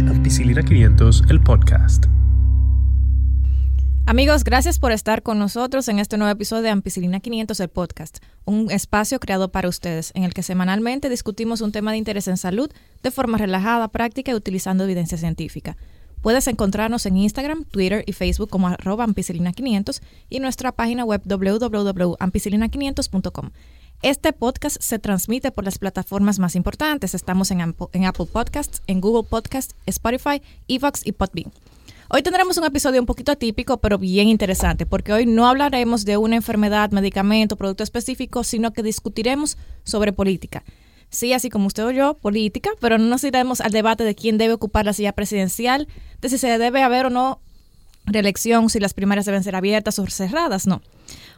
Ampicilina 500, el podcast. Amigos, gracias por estar con nosotros en este nuevo episodio de Ampicilina 500, el podcast, un espacio creado para ustedes en el que semanalmente discutimos un tema de interés en salud de forma relajada, práctica y utilizando evidencia científica. Puedes encontrarnos en Instagram, Twitter y Facebook como arroba ampicilina500 y nuestra página web www.ampicilina500.com. Este podcast se transmite por las plataformas más importantes. Estamos en, Apple Podcasts, en Google Podcasts, Spotify, Evox y Podbean. Hoy tendremos un episodio un poquito atípico, pero bien interesante, porque hoy no hablaremos de una enfermedad, medicamento, producto específico, sino que discutiremos sobre política. Sí, así como usted o yo, política, pero no nos iremos al debate de quién debe ocupar la silla presidencial, de si se debe haber o no reelección, si las primarias deben ser abiertas o cerradas, no.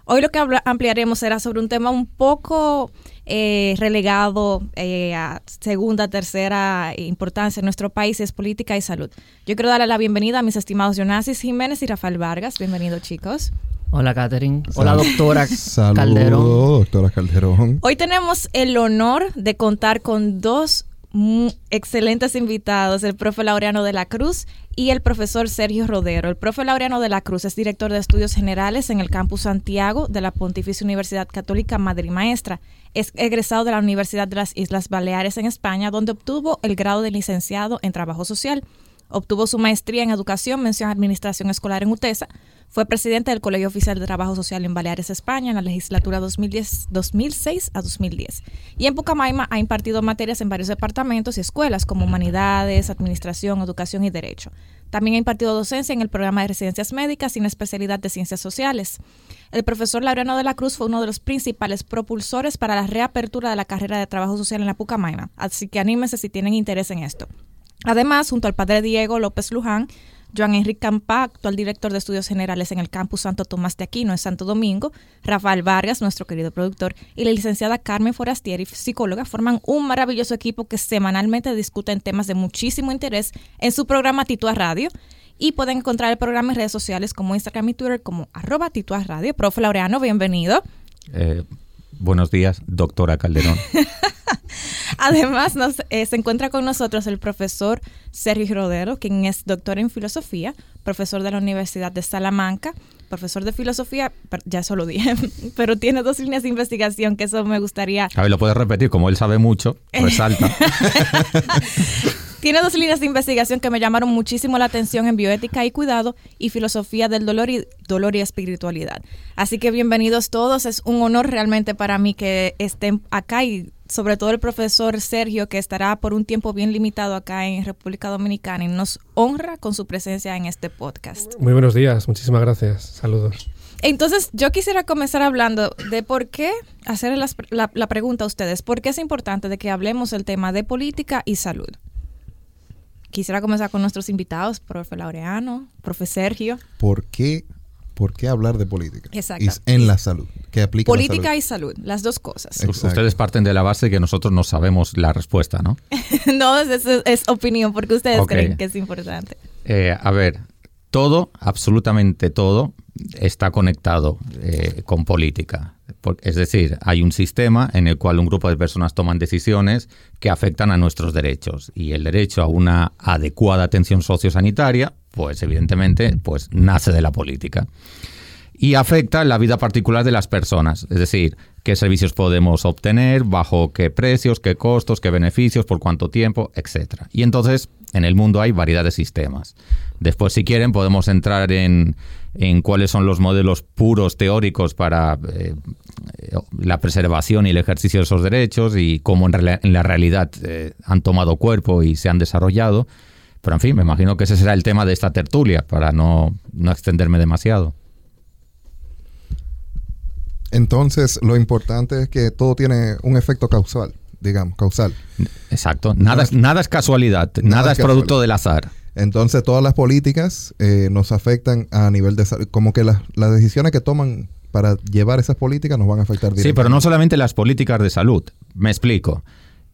Hoy lo que ampliaremos será sobre un tema un poco eh, relegado eh, a segunda, tercera importancia en nuestro país, es política y salud. Yo quiero darle la bienvenida a mis estimados Jonasis Jiménez y Rafael Vargas. Bienvenidos, chicos. Hola, Catherine. Hola, doctora Calderón. doctora Calderón. Hoy tenemos el honor de contar con dos excelentes invitados, el profe Laureano de la Cruz y el profesor Sergio Rodero. El profe Laureano de la Cruz es director de estudios generales en el campus Santiago de la Pontificia Universidad Católica Madre y Maestra. Es egresado de la Universidad de las Islas Baleares en España, donde obtuvo el grado de licenciado en trabajo social. Obtuvo su maestría en educación, mención administración escolar en UTESA. Fue presidente del Colegio Oficial de Trabajo Social en Baleares, España, en la legislatura 2010, 2006 a 2010. Y en Pucamaima ha impartido materias en varios departamentos y escuelas como Humanidades, Administración, Educación y Derecho. También ha impartido docencia en el programa de residencias médicas sin especialidad de ciencias sociales. El profesor Laureano de la Cruz fue uno de los principales propulsores para la reapertura de la carrera de trabajo social en la Pucamaima, así que anímense si tienen interés en esto. Además, junto al padre Diego López Luján, Joan Enrique Campa, actual director de estudios generales en el campus Santo Tomás de Aquino en Santo Domingo, Rafael Vargas, nuestro querido productor, y la licenciada Carmen Forastieri, psicóloga, forman un maravilloso equipo que semanalmente discuten temas de muchísimo interés en su programa Titua Radio. Y pueden encontrar el programa en redes sociales como Instagram y Twitter como arroba Titua Radio. Profe Laureano, bienvenido. Eh, buenos días, doctora Calderón. Además, nos, eh, se encuentra con nosotros el profesor Sergio Rodero, quien es doctor en filosofía, profesor de la Universidad de Salamanca, profesor de filosofía, ya eso lo dije, pero tiene dos líneas de investigación que eso me gustaría... A ver, lo puedes repetir, como él sabe mucho, resalta. Tiene dos líneas de investigación que me llamaron muchísimo la atención en bioética y cuidado y filosofía del dolor y dolor y espiritualidad. Así que bienvenidos todos, es un honor realmente para mí que estén acá y sobre todo el profesor Sergio, que estará por un tiempo bien limitado acá en República Dominicana y nos honra con su presencia en este podcast. Muy buenos días, muchísimas gracias. Saludos. Entonces, yo quisiera comenzar hablando de por qué, hacer la, la, pregunta a ustedes, ¿por qué es importante de que hablemos el tema de política y salud? Quisiera comenzar con nuestros invitados, profe Laureano, profe Sergio. ¿Por qué ¿por qué hablar de política? Exacto. en la salud. ¿Qué aplica política y salud, las dos cosas. Ustedes parten de la base que nosotros no sabemos la respuesta, ¿no? no, es, es, opinión, porque ustedes creen que es importante. Eh, a ver, todo, absolutamente todo, está conectado eh, con política. Es decir, hay un sistema en el cual un grupo de personas toman decisiones que afectan a nuestros derechos y el derecho a una adecuada atención sociosanitaria pues evidentemente pues nace de la política. Y afecta la vida particular de las personas, es decir, qué servicios podemos obtener, bajo qué precios, qué costos, qué beneficios, por cuánto tiempo, etc. Y entonces en el mundo hay variedad de sistemas. Después, si quieren, podemos entrar en, cuáles son los modelos puros teóricos para eh, la preservación y el ejercicio de esos derechos y cómo en, la realidad eh, han tomado cuerpo y se han desarrollado. Pero en fin, me imagino que ese será el tema de esta tertulia, para no, extenderme demasiado. Entonces, lo importante es que todo tiene un efecto causal, digamos, causal. Exacto. Nada, es, nada es casualidad, nada, es, producto del azar. Entonces, todas las políticas eh, nos afectan a nivel de como que las, las decisiones que toman para llevar esas políticas nos van a afectar directamente. Sí, pero no solamente las políticas de salud. Me explico.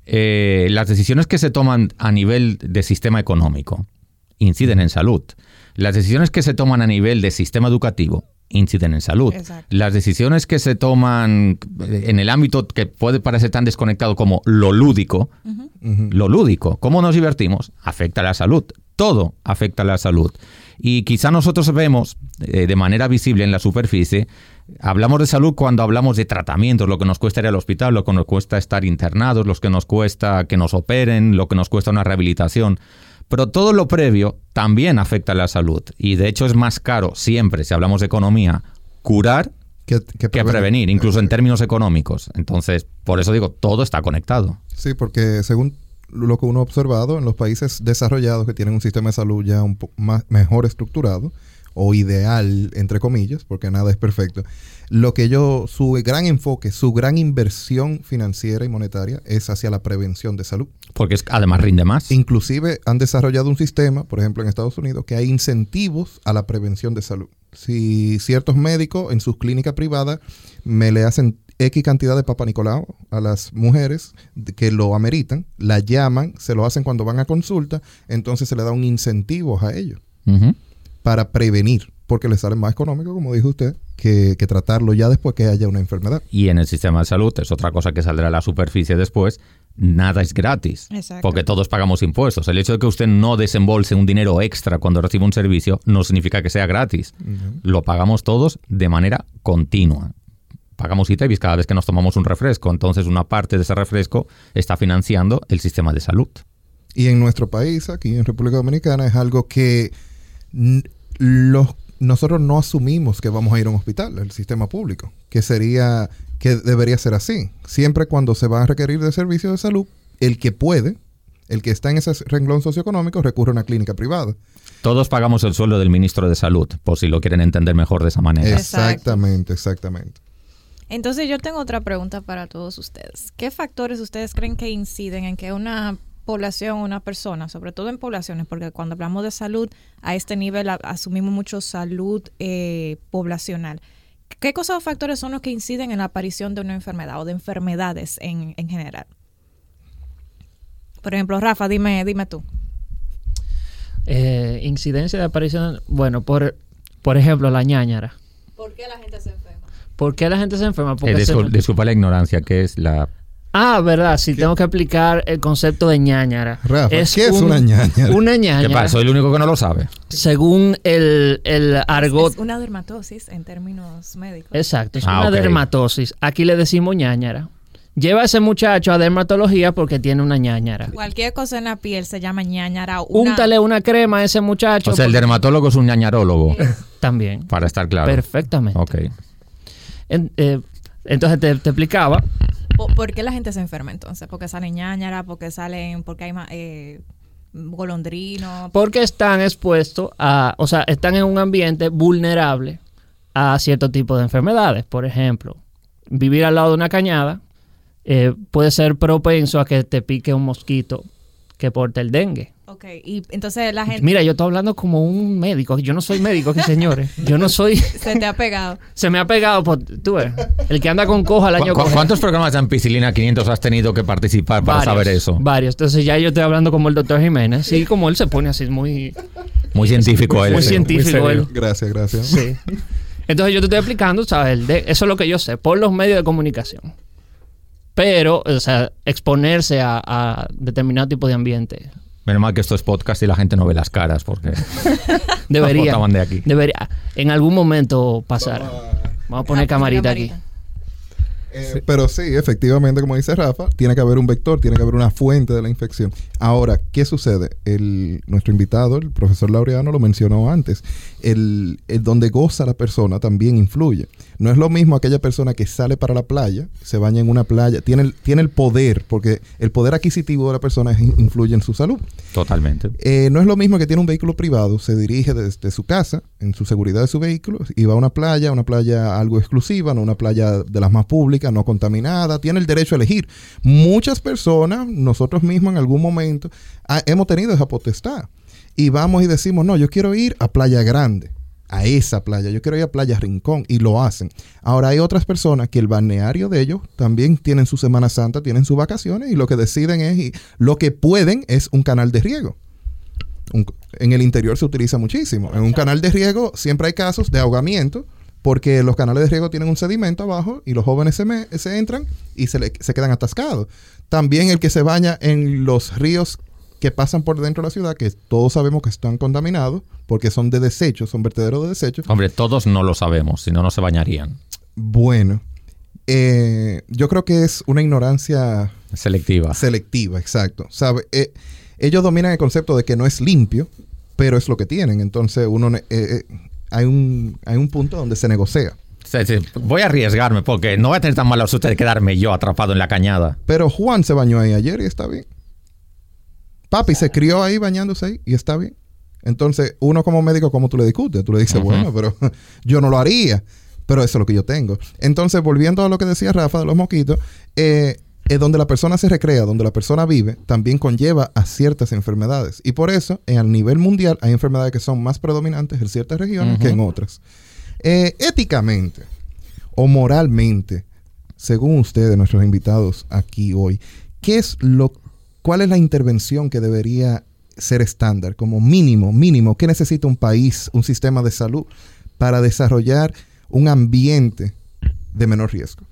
Eh, las decisiones que se toman a nivel de sistema económico inciden en salud. Las decisiones que se toman a nivel de sistema educativo inciden en salud. Exacto. Las decisiones que se toman en el ámbito que puede parecer tan desconectado como lo lúdico, Ujú. lo lúdico, cómo nos divertimos, afecta a la salud. Todo afecta a la salud. Y quizá nosotros vemos eh, de manera visible en la superficie, hablamos de salud cuando hablamos de tratamientos, lo que nos cuesta ir al hospital, lo que nos cuesta estar internados, lo que nos cuesta que nos operen, lo que nos cuesta una rehabilitación. Pero todo lo previo también afecta a la salud. Y de hecho es más caro siempre, si hablamos de economía, curar Que, que prevenir, incluso en términos económicos. Entonces, por eso digo, todo está conectado. Sí, porque según lo que uno ha observado en los países desarrollados que tienen un sistema de salud ya un poco más, mejor estructurado o ideal, entre comillas, porque nada es perfecto, lo que ellos, su gran enfoque, su gran inversión financiera y monetaria es hacia la prevención de salud. Porque es, además rinde más. Inclusive han desarrollado un sistema, por ejemplo en Estados Unidos, que hay incentivos a la prevención de salud. Si ciertos médicos en sus clínicas privadas me le hacen X cantidad de Papa Nicolau a las mujeres que lo ameritan, la llaman, se lo hacen cuando van a consulta, entonces se le da un incentivo a ellos Ujú. Para prevenir, porque les sale más económico, como dijo usted, que, que tratarlo ya después que haya una enfermedad. Y en el sistema de salud, es otra cosa que saldrá a la superficie después, nada es gratis. Exacto. Porque todos pagamos impuestos. El hecho de que usted no desembolse un dinero extra cuando recibe un servicio no significa que sea gratis. Lo pagamos todos de manera continua. Pagamos ITEVIS cada vez que nos tomamos un refresco. Entonces una parte de ese refresco está financiando el sistema de salud. Y en nuestro país, aquí en República Dominicana, es algo que los, nosotros no asumimos que vamos a ir a un hospital, el sistema público, que sería, que debería ser así. Siempre cuando se va a requerir de servicios de salud, el que puede, el que está en ese renglón socioeconómico, recurre a una clínica privada. Todos pagamos el sueldo del ministro de Salud, por si lo quieren entender mejor de esa manera. Exactamente, exactamente. Entonces yo tengo otra pregunta para todos ustedes. ¿Qué factores ustedes creen que inciden en que una población, una persona, sobre todo en poblaciones, porque cuando hablamos de salud a este nivel a- asumimos mucho salud eh, poblacional. ¿Qué cosas o factores son los que inciden en la aparición de una enfermedad o de enfermedades en, en general? Por ejemplo, Rafa, dime, dime tú. Eh, incidencia de aparición, bueno, por, por ejemplo, la ñañara. ¿Por qué la gente se enferma? ¿Por qué la gente se enferma? Eh, Porque se- discul- disculpa la ignorancia, que es la... Ah, verdad, sí, tengo que aplicar el concepto de ñañara. Rafa, ¿qué es una ñañara? Una ¿Qué ñañara, pasa? Soy el único que no lo sabe. según el, el argot Es una dermatosis en términos médicos. Exacto, es Ah, una dermatosis. Aquí le decimos ñañara. Lleva a ese muchacho a dermatología porque tiene una ñañara. Cualquier cosa en la piel se llama ñañara. Una, Úntale una crema a ese muchacho. O sea, el dermatólogo es un ñañarólogo, También. para estar claro. Perfectamente. Ok. En- eh, entonces te, te explicaba. ¿Por, qué la gente se enferma entonces? Porque salen ñañara, porque salen, porque hay ma- eh, golondrino. Porque están expuestos a, o sea, están en un ambiente vulnerable a cierto tipo de enfermedades. Por ejemplo, vivir al lado de una cañada eh, puede ser propenso a que te pique un mosquito que porte el dengue. Ok, y entonces la gente Mira, yo estoy hablando como un médico. Yo no soy médico aquí, señores. Yo no soy... se te ha pegado. Se me ha pegado, por, tú ves, el que anda con coja al ¿Cu- año cu-. ¿Cuántos programas de ampicilina 500 has tenido que participar para Varios, saber eso? Varios. Entonces ya yo estoy hablando como el doctor Jiménez. Sí, como él se pone así muy, Muy científico él. muy sí. científico. él. Gracias, gracias. Sí. Entonces yo te estoy explicando, ¿sabes? De- eso es lo que yo sé, por los medios de comunicación. Pero, o sea, exponerse a, a determinado tipo de ambiente Menos mal que esto es podcast y la gente no ve las caras porque debería, de aquí. debería en algún momento pasar. Vamos a poner camarita aquí. Eh, Pero sí, efectivamente, como dice Rafa, tiene que haber un vector, tiene que haber una fuente de la infección. Ahora, ¿qué sucede? El, nuestro invitado, el profesor Laureano, lo mencionó antes. El, el donde goza la persona también influye. No es lo mismo aquella persona que sale para la playa, se baña en una playa, tiene el, tiene el poder, porque el poder adquisitivo de la persona influye en su salud. Totalmente. Eh, no es lo mismo que tiene un vehículo privado, se dirige desde su casa, en su seguridad de su vehículo, y va a una playa, una playa algo exclusiva, no una playa de las más públicas, no contaminada, tiene el derecho a elegir. Muchas personas, nosotros mismos en algún momento, ah, hemos tenido esa potestad. Y vamos y decimos, no, yo quiero ir a Playa Grande, a esa playa, yo quiero ir a Playa Rincón, y lo hacen. Ahora hay otras personas que el balneario de ellos también tienen su Semana Santa, tienen sus vacaciones, y lo que deciden es, y lo que pueden es un canal de riego. Un- en el interior se utiliza muchísimo. En un canal de riego siempre hay casos de ahogamiento porque los canales de riego tienen un sedimento abajo y los jóvenes se, me- se entran y se, le- se quedan atascados. También el que se baña en los ríos que pasan por dentro de la ciudad, que todos sabemos que están contaminados, porque son de desechos, son vertederos de desechos. Hombre, todos no lo sabemos, si no, no se bañarían. Bueno, eh, yo creo que es una ignorancia Selectiva. selectiva, exacto. ¿Sabe? Eh, ellos dominan el concepto de que no es limpio, pero es lo que tienen. Entonces, uno eh, eh, hay, un, hay un punto donde se negocia. Sí, sí, Voy a arriesgarme porque no va a tener tan mala suerte de quedarme yo atrapado en la cañada. Pero Juan se bañó ahí ayer y está bien. Papi se crió ahí bañándose ahí y está bien. Entonces, uno como médico, ¿cómo tú le discutes? Tú le dices, bueno, pero yo no lo haría. Pero eso es lo que yo tengo. Entonces, volviendo a lo que decía Rafa de los mosquitos, eh, eh, donde la persona se recrea, donde la persona vive, también conlleva a ciertas enfermedades. Y por eso, en el nivel mundial, hay enfermedades que son más predominantes en ciertas regiones que en otras. Eh, éticamente o moralmente, según ustedes, nuestros invitados aquí hoy, ¿qué es lo, cuál es la intervención que debería ser estándar, como mínimo, mínimo? ¿Qué necesita un país, un sistema de salud para desarrollar un ambiente de menor riesgo?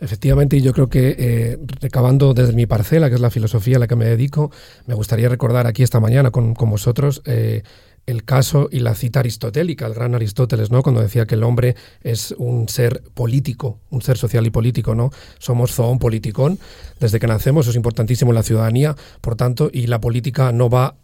Efectivamente, y yo creo que eh, recabando desde mi parcela, que es la filosofía a la que me dedico, me gustaría recordar aquí esta mañana con, con vosotros eh, el caso y la cita aristotélica, el gran Aristóteles, ¿no? Cuando decía que el hombre es un ser político, un ser social y político, ¿no? Somos zoon politikon. Desde que nacemos es importantísimo la ciudadanía, por tanto, y la política no va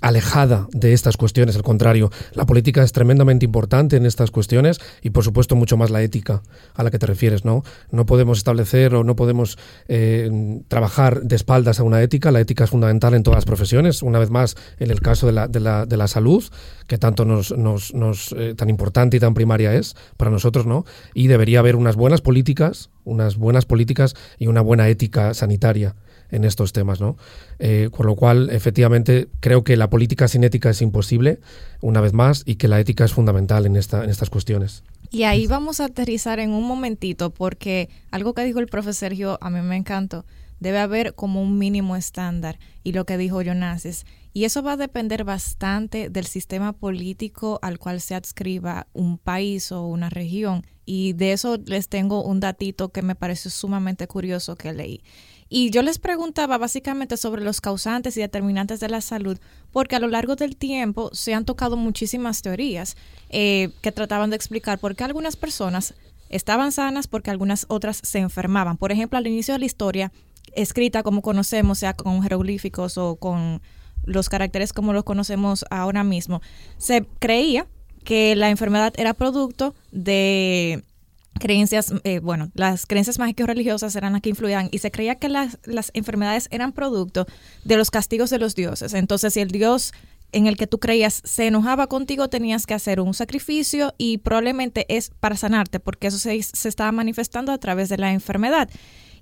alejada de estas cuestiones, al contrario, la política es tremendamente importante en estas cuestiones y por supuesto mucho más la ética a la que te refieres, ¿no? No podemos establecer o no podemos eh, trabajar de espaldas a una ética, la ética es fundamental en todas las profesiones, una vez más en el caso de la, de la, de la salud, que tanto nos, nos, nos, eh, tan importante y tan primaria es para nosotros, ¿no? Y debería haber unas buenas políticas, unas buenas políticas y una buena ética sanitaria en estos temas, ¿no? Eh, con lo cual, efectivamente, creo que la política sin ética es imposible, una vez más, y que la ética es fundamental en, esta, en estas cuestiones. Y ahí vamos a aterrizar en un momentito porque algo que dijo el profesor Sergio a mí me encantó. Debe haber como un mínimo estándar y lo que dijo Jonases. Y eso va a depender bastante del sistema político al cual se adscriba un país o una región. Y de eso les tengo un datito que me pareció sumamente curioso que leí. Y yo les preguntaba básicamente sobre los causantes y determinantes de la salud, porque a lo largo del tiempo se han tocado muchísimas teorías eh, que trataban de explicar por qué algunas personas estaban sanas porque algunas otras se enfermaban. Por ejemplo, al inicio de la historia, escrita como conocemos, sea con jeroglíficos o con los caracteres como los conocemos ahora mismo, se creía que la enfermedad era producto de creencias, eh, bueno, las creencias mágico-religiosas eran las que influían y se creía que las, las enfermedades eran producto de los castigos de los dioses. Entonces, si el dios en el que tú creías se enojaba contigo, tenías que hacer un sacrificio y probablemente es para sanarte, porque eso se, se estaba manifestando a través de la enfermedad.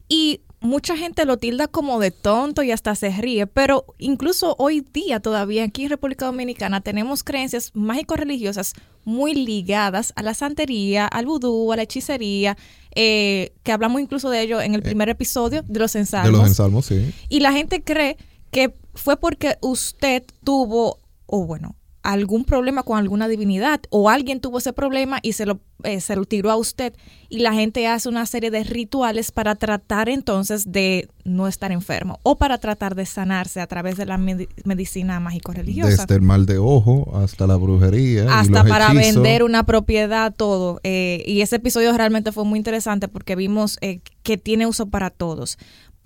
Y mucha gente lo tilda como de tonto y hasta se ríe, pero incluso hoy día todavía aquí en República Dominicana tenemos creencias mágico-religiosas muy ligadas a la santería, al vudú, a la hechicería, eh, que hablamos incluso de ello en el primer episodio de los ensalmos. De los ensalmos, sí. Y la gente cree que fue porque usted tuvo, o bueno, algún problema con alguna divinidad o alguien tuvo ese problema y se lo, eh, se lo tiró a usted y la gente hace una serie de rituales para tratar entonces de no estar enfermo o para tratar de sanarse a través de la medi- medicina mágico-religiosa. Desde el mal de ojo hasta la brujería. y Hasta los para hechizos. vender una propiedad, todo. Eh, y ese episodio realmente fue muy interesante porque vimos eh, que tiene uso para todos.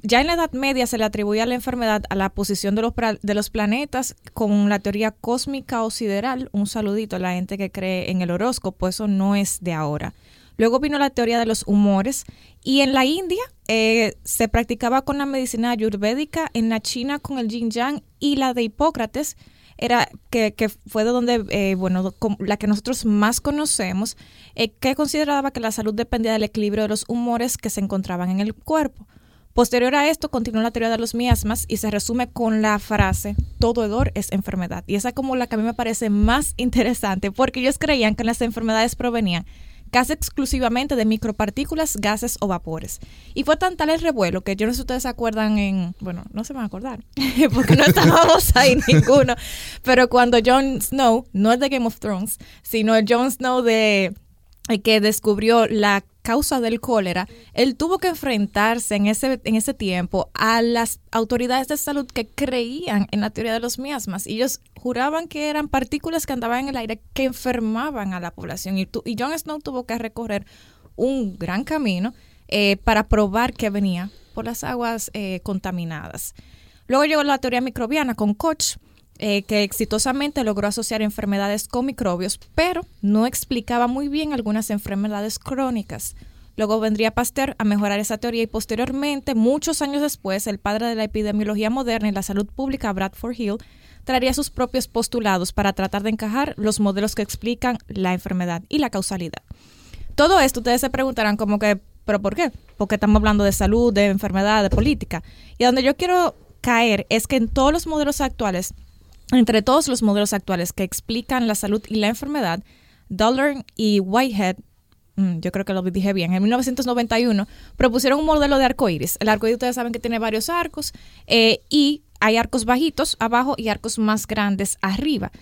Ya en la Edad Media se le atribuía la enfermedad a la posición de los, de los planetas con la teoría cósmica o sideral. Un saludito a la gente que cree en el horóscopo, eso no es de ahora. Luego vino la teoría de los humores y en la India eh, se practicaba con la medicina ayurvédica, en la China con el yin yang y la de Hipócrates era que, fue de donde, eh, bueno, la que nosotros más conocemos, eh, que consideraba que la salud dependía del equilibrio de los humores que se encontraban en el cuerpo. Posterior a esto, continuó la teoría de los miasmas y se resume con la frase, todo hedor es enfermedad. Y esa es como la que a mí me parece más interesante, porque ellos creían que las enfermedades provenían casi exclusivamente de micropartículas, gases o vapores. Y fue tan tal el revuelo que yo no sé si ustedes se acuerdan en, bueno, no se van a acordar, porque no estábamos ahí ninguno, pero cuando Jon Snow, no es de Game of Thrones, sino el Jon Snow de que descubrió la causa del cólera, él tuvo que enfrentarse en ese, en ese tiempo a las autoridades de salud que creían en la teoría de los miasmas. Y ellos juraban que eran partículas que andaban en el aire que enfermaban a la población. Y, y Jon Snow tuvo que recorrer un gran camino eh, para probar que venía por las aguas eh, contaminadas. Luego llegó la teoría microbiana con Koch, eh, que exitosamente logró asociar enfermedades con microbios, pero no explicaba muy bien algunas enfermedades crónicas. Luego vendría Pasteur a mejorar esa teoría y posteriormente, muchos años después, el padre de la epidemiología moderna y la salud pública, Bradford Hill, traería sus propios postulados para tratar de encajar los modelos que explican la enfermedad y la causalidad. Todo esto ustedes se preguntarán como que, ¿pero por qué? Porque estamos hablando de salud, de enfermedad, de política. Y donde yo quiero caer es que en todos los modelos actuales entre todos los modelos actuales que explican la salud y la enfermedad, Dollar y Whitehead, mm, yo creo que lo dije bien, en 1991 propusieron un modelo de arco iris. El arco iris ustedes saben que tiene varios arcos eh, y hay arcos bajitos abajo y arcos más grandes arriba.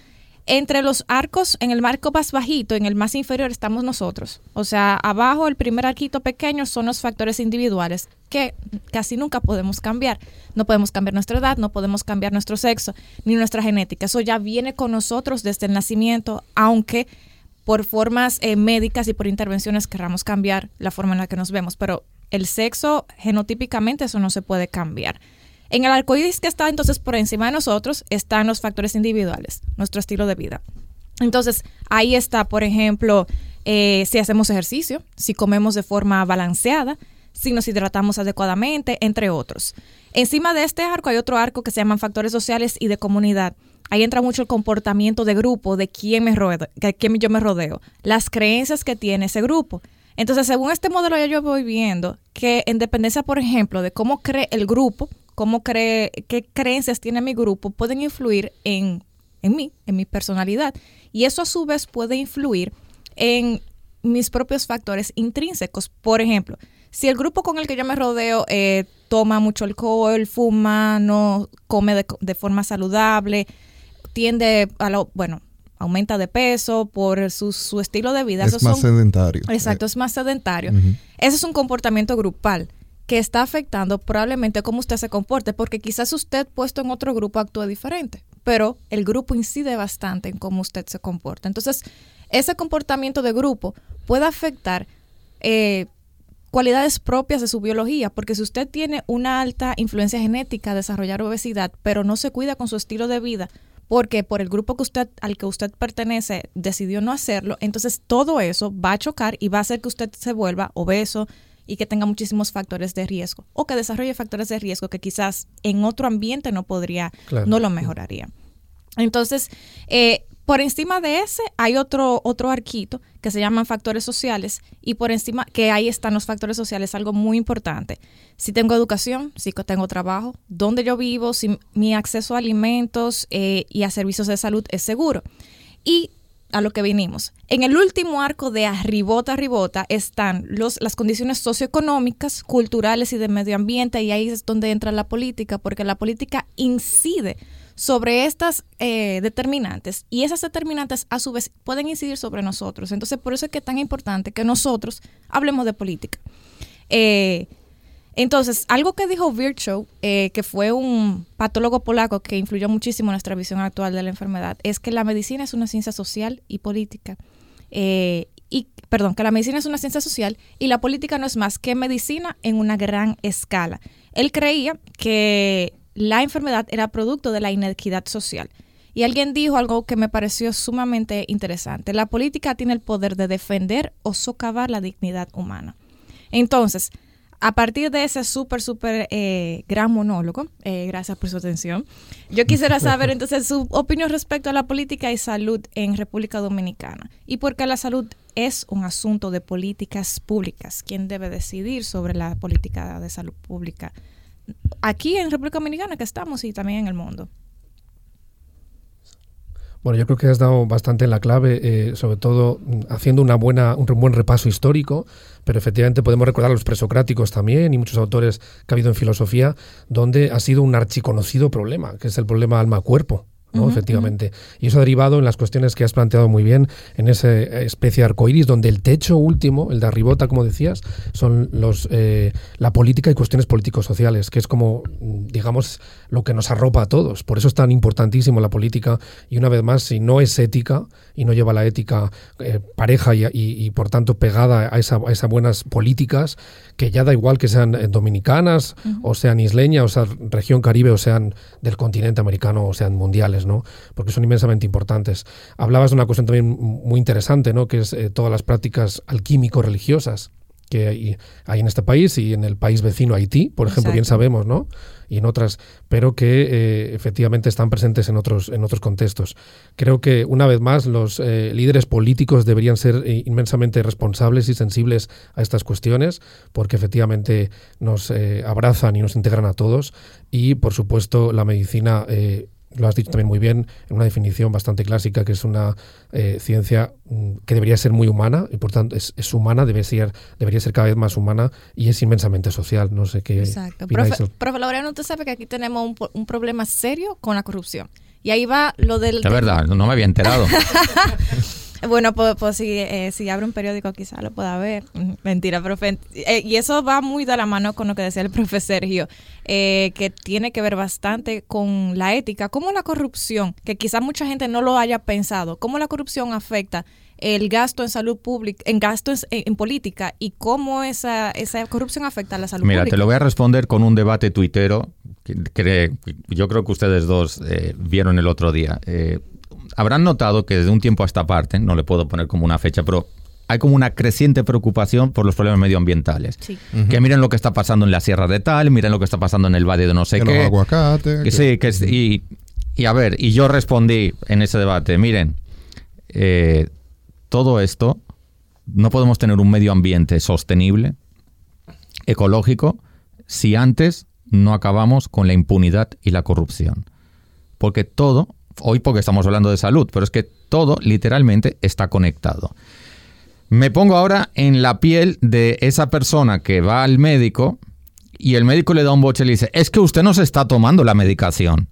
Entre los arcos, en el marco más bajito, en el más inferior estamos nosotros. O sea, abajo el primer arquito pequeño son los factores individuales que casi nunca podemos cambiar. No podemos cambiar nuestra edad, no podemos cambiar nuestro sexo, ni nuestra genética. Eso ya viene con nosotros desde el nacimiento, aunque por formas eh, médicas y por intervenciones querramos cambiar la forma en la que nos vemos. Pero el sexo, genotípicamente, eso no se puede cambiar. En el arcoíris que está entonces por encima de nosotros están los factores individuales, nuestro estilo de vida. Entonces, ahí está, por ejemplo, eh, si hacemos ejercicio, si comemos de forma balanceada, si nos hidratamos adecuadamente, entre otros. Encima de este arco hay otro arco que se llaman factores sociales y de comunidad. Ahí entra mucho el comportamiento de grupo, de quién, me rodeo, de quién yo me rodeo, las creencias que tiene ese grupo. Entonces, según este modelo, yo voy viendo que en dependencia, por ejemplo, de cómo cree el grupo, cómo cree, qué creencias tiene mi grupo, pueden influir en, en mí, en mi personalidad. Y eso a su vez puede influir en mis propios factores intrínsecos. Por ejemplo, si el grupo con el que yo me rodeo eh, toma mucho alcohol, fuma, no come de, forma saludable, tiende a lo, bueno, aumenta de peso por su, estilo de vida. Es más sedentario. Exacto, es más sedentario. Ese es un comportamiento grupal que está afectando probablemente cómo usted se comporte, porque quizás usted puesto en otro grupo actúe diferente, pero el grupo incide bastante en cómo usted se comporta. Entonces, ese comportamiento de grupo puede afectar eh, cualidades propias de su biología, porque si usted tiene una alta influencia genética desarrollar obesidad, pero no se cuida con su estilo de vida, porque por el grupo que usted al que usted pertenece decidió no hacerlo, entonces todo eso va a chocar y va a hacer que usted se vuelva obeso, y que tenga muchísimos factores de riesgo o que desarrolle factores de riesgo que quizás en otro ambiente no podría, no lo mejoraría. Entonces, eh, por encima de ese hay otro, otro arquito que se llaman factores sociales y por encima que ahí están los factores sociales, algo muy importante. Si tengo educación, si tengo trabajo, dónde yo vivo, si mi acceso a alimentos eh, y a servicios de salud es seguro. Y a lo que vinimos. En el último arco de arribota arribota están los, las condiciones socioeconómicas, culturales y de medio ambiente, y ahí es donde entra la política, porque la política incide sobre estas eh, determinantes y esas determinantes a su vez pueden incidir sobre nosotros. Entonces, por eso es que es tan importante que nosotros hablemos de política. Eh, entonces, algo que dijo Virchow, eh, que fue un patólogo polaco que influyó muchísimo en nuestra visión actual de la enfermedad, es que la medicina es una ciencia social y política. Eh, y, perdón, que la medicina es una ciencia social y la política no es más que medicina en una gran escala. Él creía que la enfermedad era producto de la inequidad social. Y alguien dijo algo que me pareció sumamente interesante. La política tiene el poder de defender o socavar la dignidad humana. Entonces, a partir de ese súper, súper eh, gran monólogo, eh, gracias por su atención, yo quisiera saber entonces su opinión respecto a la política y salud en República Dominicana y por qué la salud es un asunto de políticas públicas. ¿Quién debe decidir sobre la política de salud pública aquí en República Dominicana que estamos y también en el mundo? Bueno, yo creo que has dado bastante en la clave, eh, sobre todo mm, haciendo una buena, un buen repaso histórico, pero efectivamente podemos recordar a los presocráticos también y muchos autores que ha habido en filosofía, donde ha sido un archiconocido problema, que es el problema alma-cuerpo. ¿no? efectivamente. Y eso ha derivado en las cuestiones que has planteado muy bien, en esa especie de arcoíris, donde el techo último, el de arribota, como decías, son los eh, la política y cuestiones políticos-sociales, que es como, digamos, lo que nos arropa a todos. Por eso es tan importantísimo la política. Y una vez más, si no es ética y no lleva la ética eh, pareja y, por tanto pegada a, esa, a, esas buenas políticas, que ya da igual que sean eh, dominicanas, o sean isleñas, o sean región caribe, o sean del continente americano, o sean mundiales. ¿no? Porque son inmensamente importantes. Hablabas de una cuestión también muy interesante, ¿no? Que es eh, todas las prácticas alquímico-religiosas que hay, en este país y en el país vecino Haití, por ejemplo, bien sabemos, ¿no? Y en otras, pero que eh, efectivamente están presentes en otros, en otros contextos. Creo que, una vez más, los eh, líderes políticos deberían ser inmensamente responsables y sensibles a estas cuestiones, porque efectivamente nos abrazan y nos integran a todos. Y, por supuesto, la medicina lo has dicho también muy bien, en una definición bastante clásica, que es una eh, ciencia mm, que debería ser muy humana, y por tanto es, humana, debe ser, debería ser cada vez más humana y es inmensamente social. No sé qué. Exacto. Profe, profe Laureano, usted sabe que aquí tenemos un, un, problema serio con la corrupción. Y ahí va lo del. De verdad, no me había enterado. Bueno, pues, pues si, eh, si abre un periódico quizá lo pueda ver. Mentira, profe. Eh, y eso va muy de la mano con lo que decía el profe Sergio, eh, que tiene que ver bastante con la ética, cómo la corrupción, que quizá mucha gente no lo haya pensado, cómo la corrupción afecta el gasto en salud pública, en gastos en, política y cómo esa, esa corrupción afecta a la salud pública. Mira, te lo voy a responder con un debate tuitero que, yo creo que ustedes dos vieron el otro día habrán notado que desde un tiempo a esta parte, no le puedo poner como una fecha, pero hay como una creciente preocupación por los problemas medioambientales. Que miren lo que está pasando en la Sierra de Tal, miren lo que está pasando en el Valle de no sé qué. Los aguacates. Que, sí, que, y, y, a ver, y yo respondí en ese debate, miren, eh, todo esto, no podemos tener un medio ambiente sostenible, ecológico, si antes no acabamos con la impunidad y la corrupción. Porque todo hoy porque estamos hablando de salud, pero es que todo literalmente está conectado. Me pongo ahora en la piel de esa persona que va al médico y el médico le da un boche y le dice, es que usted no se está tomando la medicación.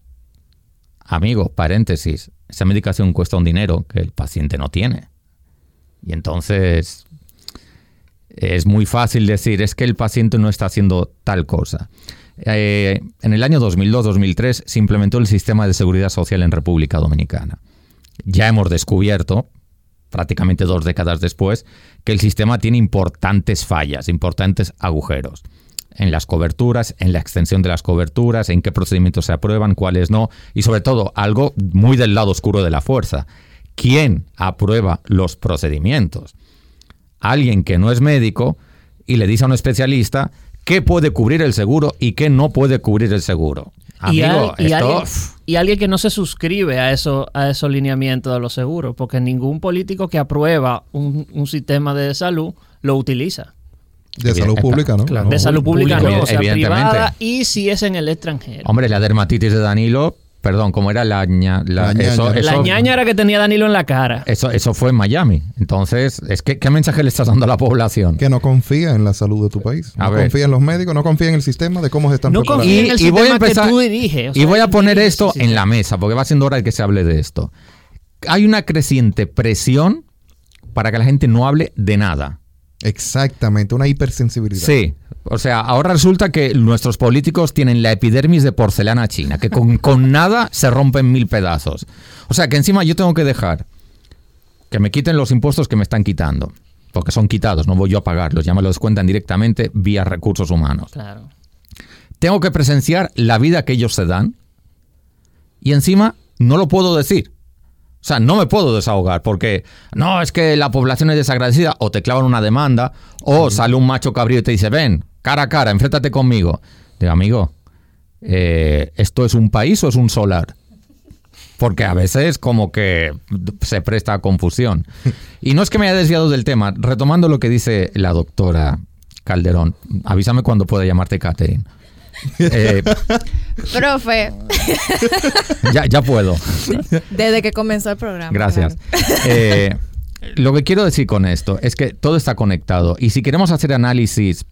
Amigo, paréntesis, esa medicación cuesta un dinero que el paciente no tiene. Y entonces es muy fácil decir, es que el paciente no está haciendo tal cosa. Eh, en el año 2002-2003 se implementó el sistema de seguridad social en República Dominicana. Ya hemos descubierto, prácticamente dos décadas después, que el sistema tiene importantes fallas, importantes agujeros en las coberturas, en la extensión de las coberturas, en qué procedimientos se aprueban, cuáles no, y sobre todo algo muy del lado oscuro de la fuerza. ¿Quién aprueba los procedimientos? Alguien que no es médico y le dice a un especialista qué puede cubrir el seguro y qué no puede cubrir el seguro. Amigo, y, alguien, que no se suscribe a, eso, a esos lineamientos de los seguros, porque ningún político que aprueba un, sistema de salud lo utiliza. De salud pública, ¿no? De salud pública, no, o sea, privada y si es en el extranjero. Hombre, la dermatitis de Danilo Perdón, ¿cómo era la, ña, la, ñaña era que tenía Danilo en la cara. Eso, eso fue en Miami. Entonces, es que, ¿qué mensaje le estás dando a la población? Que no confía en la salud de tu país. No confía en los médicos, no confía en el sistema de cómo se están no confía en el y, voy a empezar, que tú diriges. y voy a poner esto en la mesa, porque va siendo hora de que se hable de esto. Hay una creciente presión para que la gente no hable de nada. Exactamente, una hipersensibilidad. Sí, o sea, ahora resulta que nuestros políticos tienen la epidermis de porcelana china, que con, nada se rompen mil pedazos. O sea, que encima yo tengo que dejar que me quiten los impuestos que me están quitando, porque son quitados, no voy yo a pagarlos, ya me los descuentan directamente vía recursos humanos. Claro. Tengo que presenciar la vida que ellos se dan y encima no lo puedo decir. O sea, no me puedo desahogar porque no, es que la población es desagradecida o te clavan una demanda o sale un macho cabrío y te dice, ven, cara a cara, enfréntate conmigo. Digo, amigo, eh, ¿esto es un país o es un solar? Porque a veces como que se presta a confusión. Y no es que me haya desviado del tema, retomando lo que dice la doctora Calderón, avísame cuando pueda llamarte Catherine. Eh, Profe, ya, ya puedo. desde que comenzó el programa. Gracias. claro. Eh, lo que quiero decir con esto es que todo está conectado y si queremos hacer análisis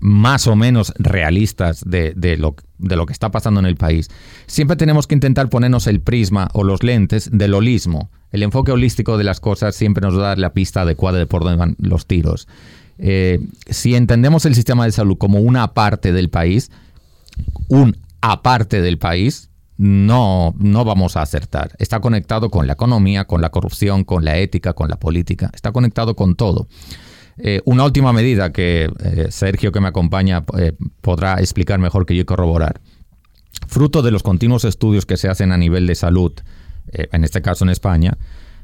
más o menos realistas de, de lo, de lo que está pasando en el país, siempre tenemos que intentar ponernos el prisma o los lentes del holismo. El enfoque holístico de las cosas siempre nos da la pista adecuada de por dónde van los tiros. Eh, si entendemos el sistema de salud como una parte del país, un aparte del país, no, no vamos a acertar. Está conectado con la economía, con la corrupción, con la ética, con la política. Está conectado con todo. Eh, una última medida que eh, Sergio, que me acompaña, eh, podrá explicar mejor que yo y corroborar. Fruto de los continuos estudios que se hacen a nivel de salud, en este caso en España,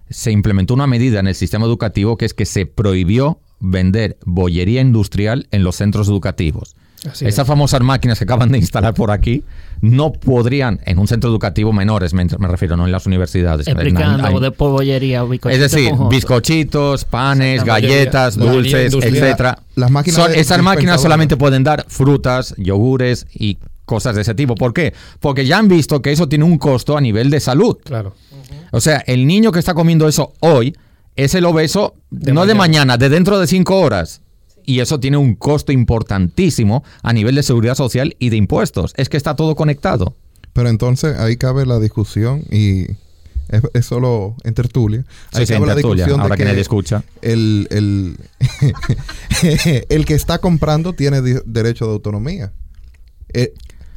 se implementó una medida en el sistema educativo que es que se prohibió vender bollería industrial en los centros educativos. Así Esas es. famosas máquinas que acaban de instalar por aquí no podrían, en un centro educativo menores, me, me refiero, no en las universidades. Explicando Hay- de pollería o es decir, bizcochitos, panes, galletas, dulces, etcétera. Las máquinas Son- de- esas máquinas solamente pueden dar frutas, yogures y cosas de ese tipo. ¿Por qué? Porque ya han visto que eso tiene un costo a nivel de salud. Claro. O sea, el niño que está comiendo eso hoy es el obeso De no de mañana, de dentro de cinco horas. Y eso tiene un costo importantísimo a nivel de seguridad social y de impuestos. Es que está todo conectado. Pero entonces ahí cabe la discusión y es, es solo en tertulia. Ahí sí, cabe en la tertulia, discusión de ahora que que nadie escucha. El, el, el que está comprando tiene derecho de autonomía. Eh,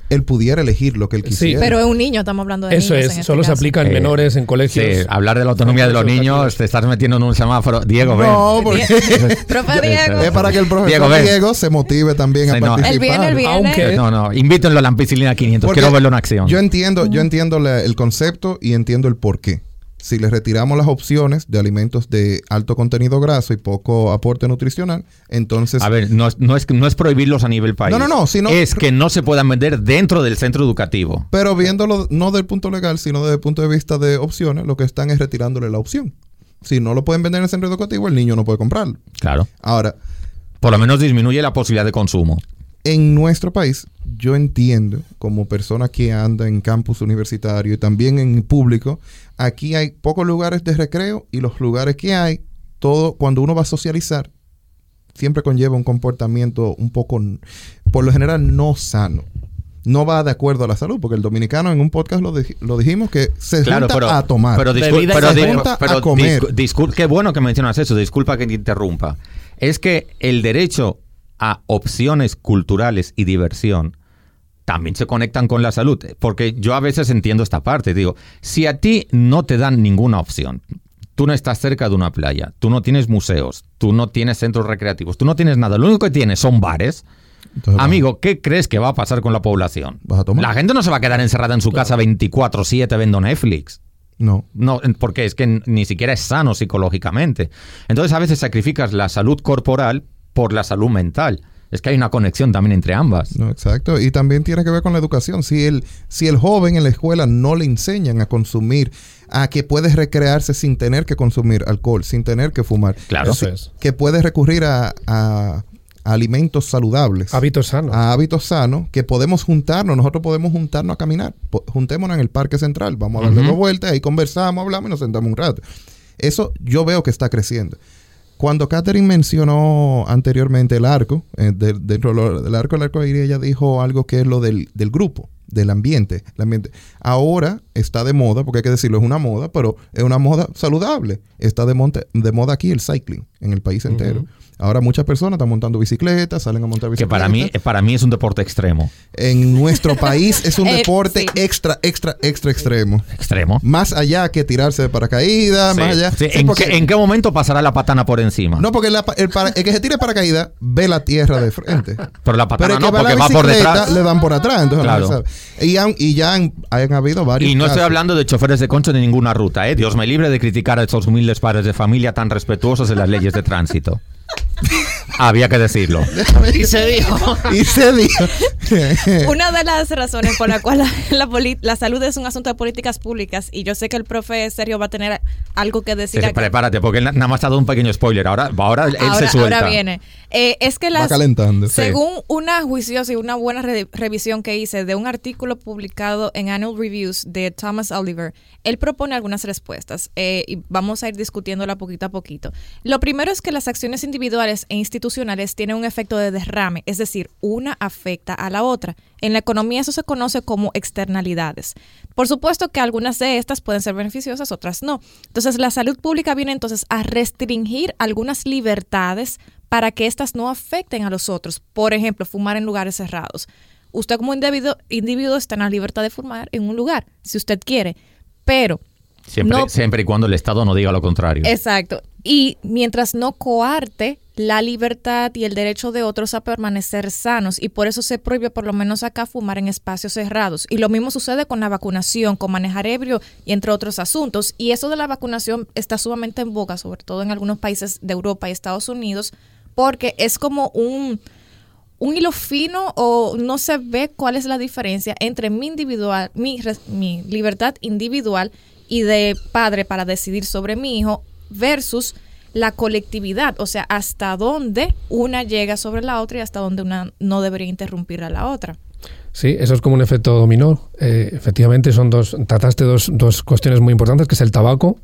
él pudiera elegir lo que él Sí, quisiera. Pero es un niño, estamos hablando de Eso niños es, en este solo se caso. aplica en Eh, menores, en colegios. Sí, hablar de la autonomía de los niños, te estás metiendo en un semáforo. Diego, ven. no, porque Profe Diego. es para que el profesor Diego, Diego, se motive también a Sí, no. participar. El viernes. Aunque- No, no, invítenlo a la ampicilina 500. Porque Quiero verlo en acción. Yo entiendo, yo entiendo la- el concepto y entiendo el por qué. Si le retiramos las opciones de alimentos de alto contenido graso y poco aporte nutricional, entonces A ver, no es, no, es, no es prohibirlos a nivel país. No, no, no, sino- Es que no se puedan vender dentro del centro educativo. Pero viéndolo no del punto legal, sino desde el punto de vista de opciones, lo que están es retirándole la opción. Si no lo pueden vender en el centro educativo, el niño no puede comprarlo. Claro. Ahora, Por lo menos disminuye la posibilidad de consumo. en nuestro país, yo entiendo, como persona que anda en campus universitario y también en público, aquí hay pocos lugares de recreo y los lugares que hay, todo, cuando uno va a socializar, siempre conlleva un comportamiento un poco, por lo general, no sano. No va de acuerdo a la salud, porque el dominicano en un podcast lo, dij- lo dijimos que se Claro, junta pero, a tomar. pero, discul- pero, se di- junta pero a comer. discul- qué bueno que mencionas eso, disculpa que te interrumpa. Es que el derecho a opciones culturales y diversión también se conectan con la salud, porque yo a veces entiendo esta parte, digo, si a ti no te dan ninguna opción, tú no estás cerca de una playa, tú no tienes museos, tú no tienes centros recreativos, tú no tienes nada, lo único que tienes son bares, Entonces, Amigo, ¿qué crees que va a pasar con la población? ¿Vas a tomar? La gente no se va a quedar encerrada en su casa 24/7 viendo Netflix. No. No, porque es que ni siquiera es sano psicológicamente. Entonces a veces sacrificas la salud corporal por la salud mental. Es que hay una conexión también entre ambas. No, exacto. Y también tiene que ver con la educación. Si el, si el joven en la escuela no le enseñan a consumir, a que puede recrearse sin tener que consumir alcohol, sin tener que fumar. Claro. Es. Que puede recurrir a, alimentos saludables. Hábitos sanos. A hábitos sanos, que podemos juntarnos, nosotros podemos juntarnos a caminar. Juntémonos en el Parque Central, vamos a darle Ujú. dos vueltas, ahí conversamos, hablamos y nos sentamos un rato. Eso yo veo que está creciendo. Cuando Catherine mencionó anteriormente el arco, eh, de- dentro del arco del arco iris, ella dijo algo que es lo del, del grupo, del ambiente, ambiente. Ahora está de moda, porque hay que decirlo, es una moda, pero es una moda saludable. Está de, monte- de moda aquí el cycling en el país entero. Ahora muchas personas están montando bicicletas, salen a montar Que bicicletas. para mí, para mí es un deporte extremo. En nuestro país es un Eh, deporte sí. extra, extra, extra extremo. Extremo. Más allá que tirarse de paracaídas, Sí. más allá. Sí, Sí, ¿En, porque- qué, en qué momento pasará la patana por encima? No, porque la el, para- el que se tire de paracaídas ve la tierra de frente. Pero la Pero patana el que no, va, a la porque va por detrás. le dan por atrás. Entonces Claro. Y, han, y ya han, han habido varios Y no estoy casos. hablando de choferes de concho de ninguna ruta, ¿eh? Dios me libre de criticar a estos humildes padres de familia tan respetuosos de las leyes de tránsito. había que decirlo. Y se dijo. y se dijo. Una de las razones por la cual la, la la salud es un asunto de políticas públicas, y yo sé que el profe Sergio va a tener algo que decir. Sí, prepárate, porque él na- nada más ha dado un pequeño spoiler. Ahora, ahora él ahora, se suelta. ahora viene. Eh, es que Va las, calentando. según una juiciosa y una buena re- revisión que hice de un artículo publicado en Annual Reviews de Thomas Oliver, él propone algunas respuestas eh, y vamos a ir discutiéndola poquito a poquito. Lo primero es que las acciones individuales e institucionales tienen un efecto de derrame, es decir, una afecta a la otra. En la economía eso se conoce como externalidades. Por supuesto que algunas de estas pueden ser beneficiosas, otras no. Entonces la salud pública viene entonces a restringir algunas libertades para que éstas no afecten a los otros. Por ejemplo, fumar en lugares cerrados. Usted como individuo, individuo está en la libertad de fumar en un lugar, si usted quiere, pero Siempre, no- siempre y cuando el Estado no diga lo contrario. Exacto. Y mientras no coarte la libertad y el derecho de otros a permanecer sanos, y por eso se prohíbe por lo menos acá fumar en espacios cerrados. Y lo mismo sucede con la vacunación, con manejar ebrio y entre otros asuntos. Y eso de la vacunación está sumamente en boga, sobre todo en algunos países de Europa y Estados Unidos, porque es como un, un hilo fino o no se ve cuál es la diferencia entre mi individual, mi, mi libertad individual y de padre para decidir sobre mi hijo versus la colectividad, o sea, hasta dónde una llega sobre la otra y hasta dónde una no debería interrumpir a la otra. Sí, eso es como un efecto dominó. Eh, efectivamente, son dos, trataste dos, dos cuestiones muy importantes, que es el tabaco.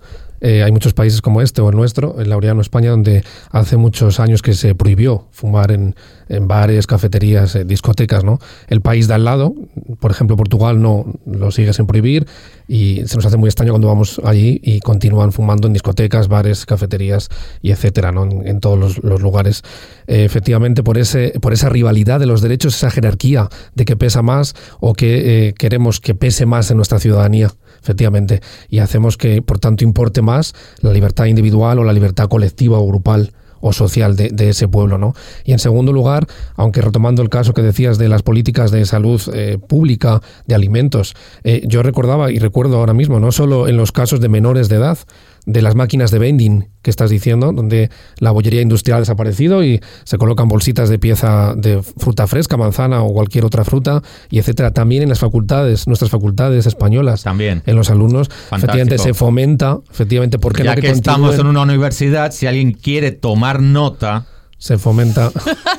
Eh, hay muchos países como este o el nuestro, en Laureano, España, donde hace muchos años que se prohibió fumar en, bares, cafeterías, eh, discotecas, ¿no? El país de al lado, por ejemplo, Portugal, no lo sigue sin prohibir y se nos hace muy extraño cuando vamos allí y continúan fumando en discotecas, bares, cafeterías y etcétera, ¿no? En, todos los, lugares. Eh, efectivamente, por, ese, por esa rivalidad de los derechos, esa jerarquía de que pesa más o que queremos que pese más en nuestra ciudadanía, efectivamente, y hacemos que, por tanto, importe más la libertad individual o la libertad colectiva o grupal o social de, ese pueblo, ¿no? Y en segundo lugar, aunque retomando el caso que decías de las políticas de salud eh, pública, de alimentos, eh, yo recordaba y recuerdo ahora mismo, no solo en los casos de menores de edad, de las máquinas de vending que estás diciendo, donde la bollería industrial ha desaparecido y se colocan bolsitas de pieza de fruta fresca, manzana o cualquier otra fruta, y etcétera. También en las facultades, nuestras facultades españolas, También. en los alumnos, efectivamente se fomenta, efectivamente, porque ya no que, que estamos en una universidad, si alguien quiere tomar nota, se fomenta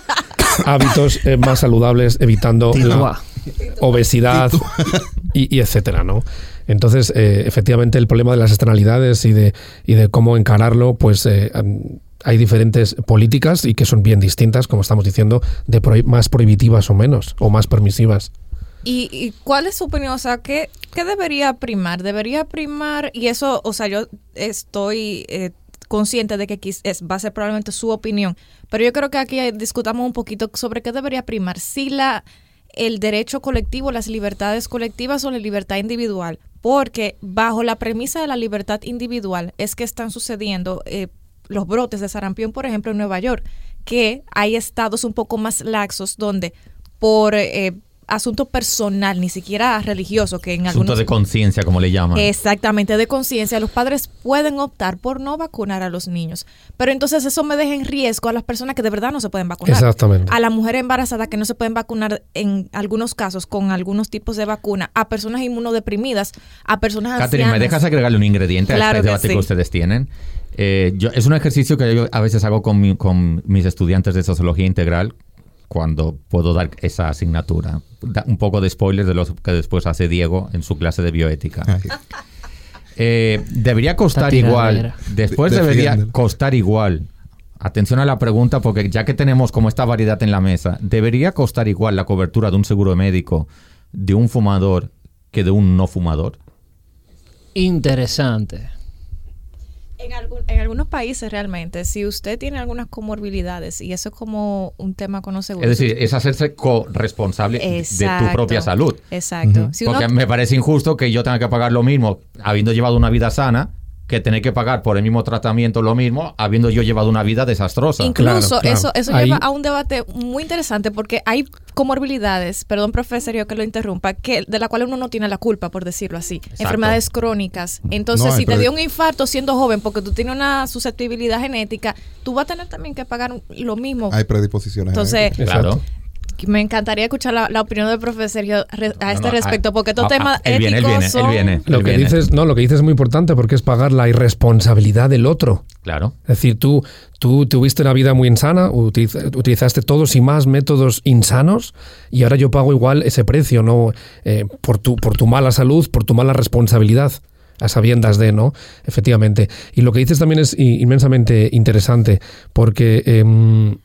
hábitos eh, más saludables, evitando la obesidad y, y etcétera, ¿no? Entonces, eh, efectivamente, el problema de las externalidades y de, y de cómo encararlo, pues eh, hay diferentes políticas y que son bien distintas, como estamos diciendo, de prohi- más prohibitivas o menos, o más permisivas. ¿Y, cuál es su opinión? O sea, ¿qué, qué debería primar? ¿Debería primar? Y eso, o sea, yo estoy eh, consciente de que es, va a ser probablemente su opinión, pero yo creo que aquí discutamos un poquito sobre qué debería primar. Si la el derecho colectivo, las libertades colectivas o la libertad individual, porque bajo la premisa de la libertad individual es que están sucediendo eh, los brotes de sarampión, por ejemplo, en Nueva York, que hay estados un poco más laxos donde por eh, asunto personal, ni siquiera religioso, que en asunto algunos de conciencia, como le llaman. Exactamente, de conciencia, los padres pueden optar por no vacunar a los niños. Pero entonces eso me deja en riesgo a las personas que de verdad no se pueden vacunar. Exactamente. A la mujer embarazada que no se pueden vacunar en algunos casos con algunos tipos de vacuna, a personas inmunodeprimidas, a personas Catherine, ¿me ancianas. dejas agregarle un ingrediente Claro a que este debate que, sí. ustedes tienen? Eh, yo, es un ejercicio que yo a veces hago con, mi- con mis estudiantes de sociología integral cuando puedo dar esa asignatura. Da un poco de spoiler de lo que después hace Diego en su clase de bioética. Eh, debería costar igual. Después De- debería costar igual. Atención a la pregunta, porque ya que tenemos como esta variedad en la mesa, ¿debería costar igual la cobertura de un seguro médico de un fumador que de un no fumador? Interesante. En, algún- en algunos países realmente, si usted tiene algunas comorbilidades, y eso es como un tema con los seguros. Es decir, es hacerse corresponsable de tu propia salud. Exacto. Si uno- Porque me parece injusto que yo tenga que pagar lo mismo habiendo llevado una vida sana que tener que pagar por el mismo tratamiento lo mismo, habiendo yo llevado una vida desastrosa. Incluso Claro, claro. eso, eso Ahí- lleva a un debate muy interesante porque hay comorbilidades, perdón profesor yo que lo interrumpa, que de la cual uno no tiene la culpa, por decirlo así. Enfermedades crónicas. Entonces, No, si te dio un infarto siendo joven porque tú tienes una susceptibilidad genética, tú vas a tener también que pagar lo mismo. Hay predisposiciones. Entonces, Claro. Me encantaría escuchar la, la opinión del profesor Sergio a No, este no, respecto, ah, porque estos temas él viene, él éticos viene, él son... viene. Lo que viene. dices, no, lo que dices es muy importante porque es pagar la irresponsabilidad del otro. Claro. Es decir, tú, tú tuviste una vida muy insana, utiliza- utilizaste todos y más métodos insanos y ahora yo pago igual ese precio, ¿no? Eh, por, tu, por tu mala salud, por tu mala responsabilidad a sabiendas de, ¿no? Efectivamente. Y lo que dices también es inmensamente interesante porque em,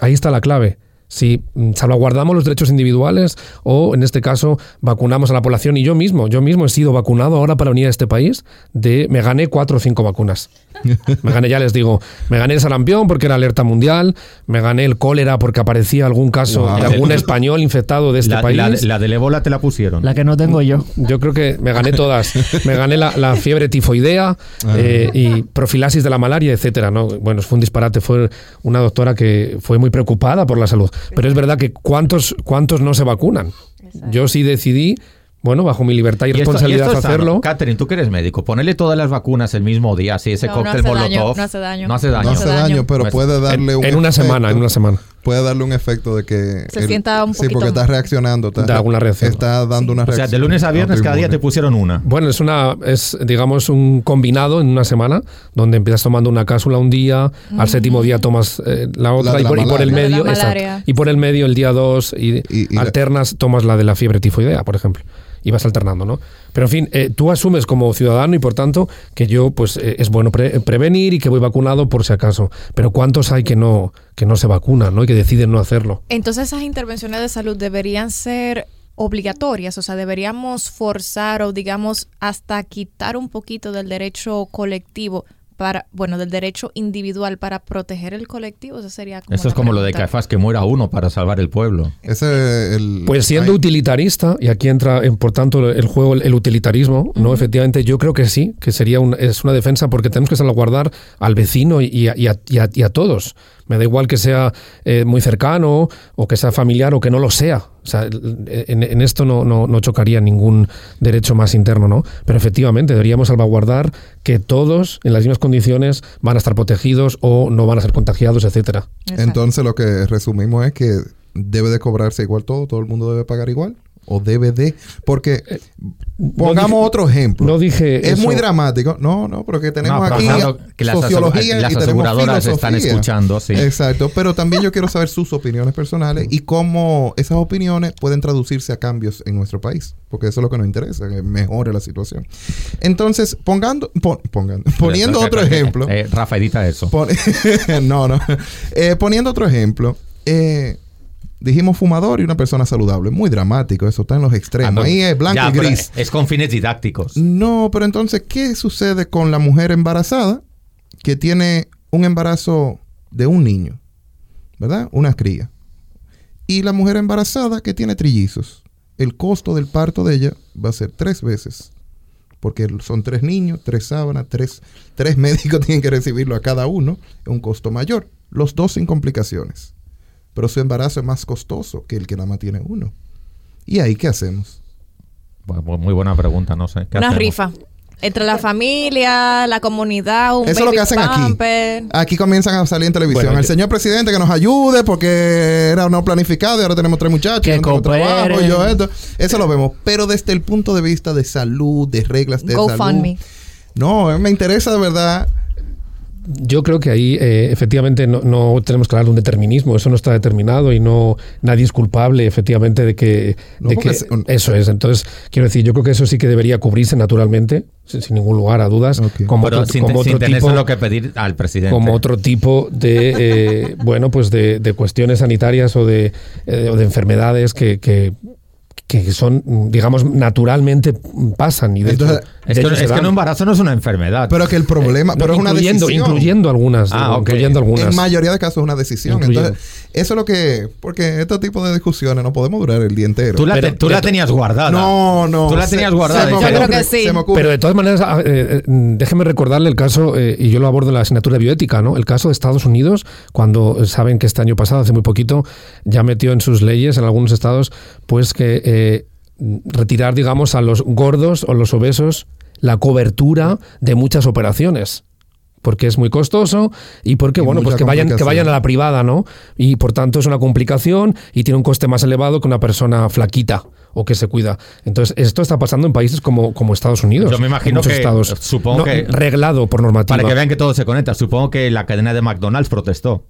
ahí está la clave. Si mm, salvaguardamos los derechos individuales o, en este caso, vacunamos a la población. Y yo mismo, yo mismo he sido vacunado ahora para venir a este país. De, me gané cuatro o cinco vacunas. Me gané, ya les digo, me gané el sarampión porque era alerta mundial, me gané el cólera porque aparecía algún caso Wow. de algún español infectado de este la, país. la- la del ébola te la pusieron. La que no tengo yo. Yo creo que me gané todas. Me gané la, la fiebre tifoidea eh, y profilaxis de la malaria, etcétera. ¿no? Bueno, fue un disparate. Fue una doctora que fue muy preocupada por la salud. Pero es verdad que ¿cuántos, cuántos no se vacunan? Yo sí decidí, bueno, bajo mi libertad y, Y esto- responsabilidad y esto es sano. hacerlo. Catherine, tú que eres médico, ponele todas las vacunas el mismo día, así ese No, no cóctel daño, molotov. no hace daño. No hace No daño. hace daño. daño, pero Pues, puede darle En, un en una efecto- semana, en una semana. Puede darle un efecto de que... Se sienta un Sí, poquito porque está más. reaccionando. Está, Da alguna reacción. Está dando una O sea, reacción. de lunes a viernes cada día te pusieron una. Bueno, es una, es digamos un combinado en una semana, donde empiezas tomando una cápsula un día, al séptimo día tomas eh, la otra y, la por, y por el medio, exacto. y por el medio el día dos y, Y- y la- alternas, tomas la de la fiebre tifoidea, por ejemplo, y vas alternando, ¿no? Pero en fin, eh, tú asumes como ciudadano y por tanto que yo pues eh, es bueno pre- prevenir y que voy vacunado por si acaso. Pero cuántos hay que no que no se vacunan, ¿no? Y que deciden no hacerlo. Entonces esas intervenciones de salud deberían ser obligatorias, o sea, deberíamos forzar o digamos hasta quitar un poquito del derecho colectivo para, bueno, del derecho individual para proteger el colectivo, eso sería como Esto es como lo de. Caifás, que muera uno para salvar el pueblo. Ese el, Pues siendo hay- utilitarista, y aquí entra, en, por tanto, el juego, el, el utilitarismo, ¿no? Efectivamente, yo creo que sí, que sería un- es una defensa porque tenemos que salvaguardar al vecino y a, y a- y a- y a todos. Me da igual que sea eh, muy cercano o que sea familiar o que no lo sea. O sea, en, en esto no, no, no chocaría ningún derecho más interno, ¿no? Pero efectivamente deberíamos salvaguardar que todos en las mismas condiciones van a estar protegidos o no van a ser contagiados, etcétera. Exacto. Entonces lo que resumimos es que debe de cobrarse igual todo, todo el mundo debe pagar igual o de, porque pongamos dije- otro ejemplo. no dije es eso. muy dramático. No, no, pero que tenemos No, pero aquí que las sociología las y tenemos aseguradoras están escuchando, sí. Exacto, pero también yo quiero saber sus opiniones personales y cómo esas opiniones pueden traducirse a cambios en nuestro país, porque eso es lo que nos interesa, que mejore la situación. Entonces, pongando, pon- pongando- poniendo otro ejemplo, Eh, Rafa, edita eso. Pon- no, no. Eh, poniendo otro ejemplo, eh, dijimos fumador y una persona saludable. Muy dramático, eso está en los extremos. Ah, no. Ahí es blanco Ya, y gris. Es con fines didácticos. No, pero entonces, ¿qué sucede con la mujer embarazada que tiene un embarazo de un niño? ¿Verdad? Una cría. Y la mujer embarazada que tiene trillizos. El costo del parto de ella va a ser tres veces. Porque son tres niños, tres sábanas, tres, tres médicos tienen que recibirlo a cada uno. Es un costo mayor. Los dos sin complicaciones. Pero su embarazo es más costoso que el que nada más tiene uno. ¿Y ahí qué hacemos? Muy buena pregunta, no sé. ¿Qué Una hacemos? rifa. Entre la familia, la comunidad, un Eso es lo que hacen aquí. pamper. Aquí comienzan a salir en televisión. Bueno, el yo- señor presidente que nos ayude porque era no planificado y ahora tenemos tres muchachos. Que no trabajo, yo esto. Eso lo vemos. Pero desde el punto de vista de salud, de reglas de salud. GoFundMe. No, me interesa de verdad. Yo creo que ahí eh, efectivamente no, no tenemos que hablar de un determinismo, eso no está determinado y no nadie es culpable efectivamente de que, No, de que es un- eso es. Entonces, quiero decir, yo creo que eso sí que debería cubrirse naturalmente, sin, sin ningún lugar a dudas, como Pero otro, sin, como sin otro tenerse tipo, lo que pedir al presidente. como otro tipo de bueno pues de, de cuestiones sanitarias o de, eh, o de enfermedades que, que, que son, digamos, naturalmente pasan. Y de Entonces, hecho- Es, de que, hecho es que un embarazo no es una enfermedad. Pero que el problema, pero es una incluyendo, decisión. incluyendo algunas, Ah, incluyendo algunas. En mayoría de casos es una decisión. Incluyendo. Entonces, eso es lo que. Porque este tipo de discusiones no podemos durar el día entero. tú la, pero- te- tú la tenías guardada. no, no. Tú la se- tenías guardada. se me Yo creo que sí. se me ocurre. Pero de todas maneras, ah, eh, eh, déjeme recordarle el caso, eh, y yo lo abordo en la asignatura de bioética, ¿no? El caso de Estados Unidos, cuando eh, saben que este año pasado, hace muy poquito, ya metió en sus leyes, en algunos estados, pues que eh, retirar, digamos, a los gordos o los obesos la cobertura de muchas operaciones. Porque es muy costoso y porque, Y bueno, pues que vayan, que vayan a la privada, ¿no? Y por tanto es una complicación y tiene un coste más elevado que una persona flaquita o que se cuida. Entonces, esto está pasando en países como, como Estados Unidos. Yo me imagino muchos que- estados. supongo No, que- Reglado por normativa. Para que vean que todo se conecta. Supongo que la cadena de McDonald's protestó.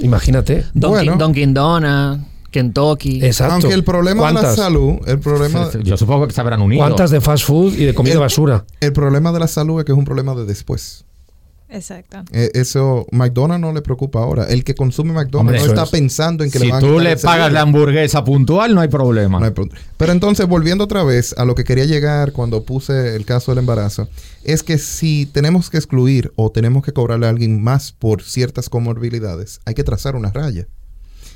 Imagínate. Dunkin', Bueno. Dunkin' Donuts, Kentucky. Exacto. Aunque el problema de la salud, el problema, Yo supongo que se habrán unido. ¿Cuántas de fast food y de comida El- basura? el problema de la salud es que es un problema de después. Exacto. Eh, eso, McDonald's no le preocupa ahora. El que consume McDonald's Hombre, no está es. pensando en que le Si van a tú quitar le pagas la hamburguesa puntual, no hay problema. No hay pro- Pero entonces, volviendo otra vez a lo que quería llegar cuando puse el caso del embarazo, es que si tenemos que excluir o tenemos que cobrarle a alguien más por ciertas comorbilidades, hay que trazar una raya.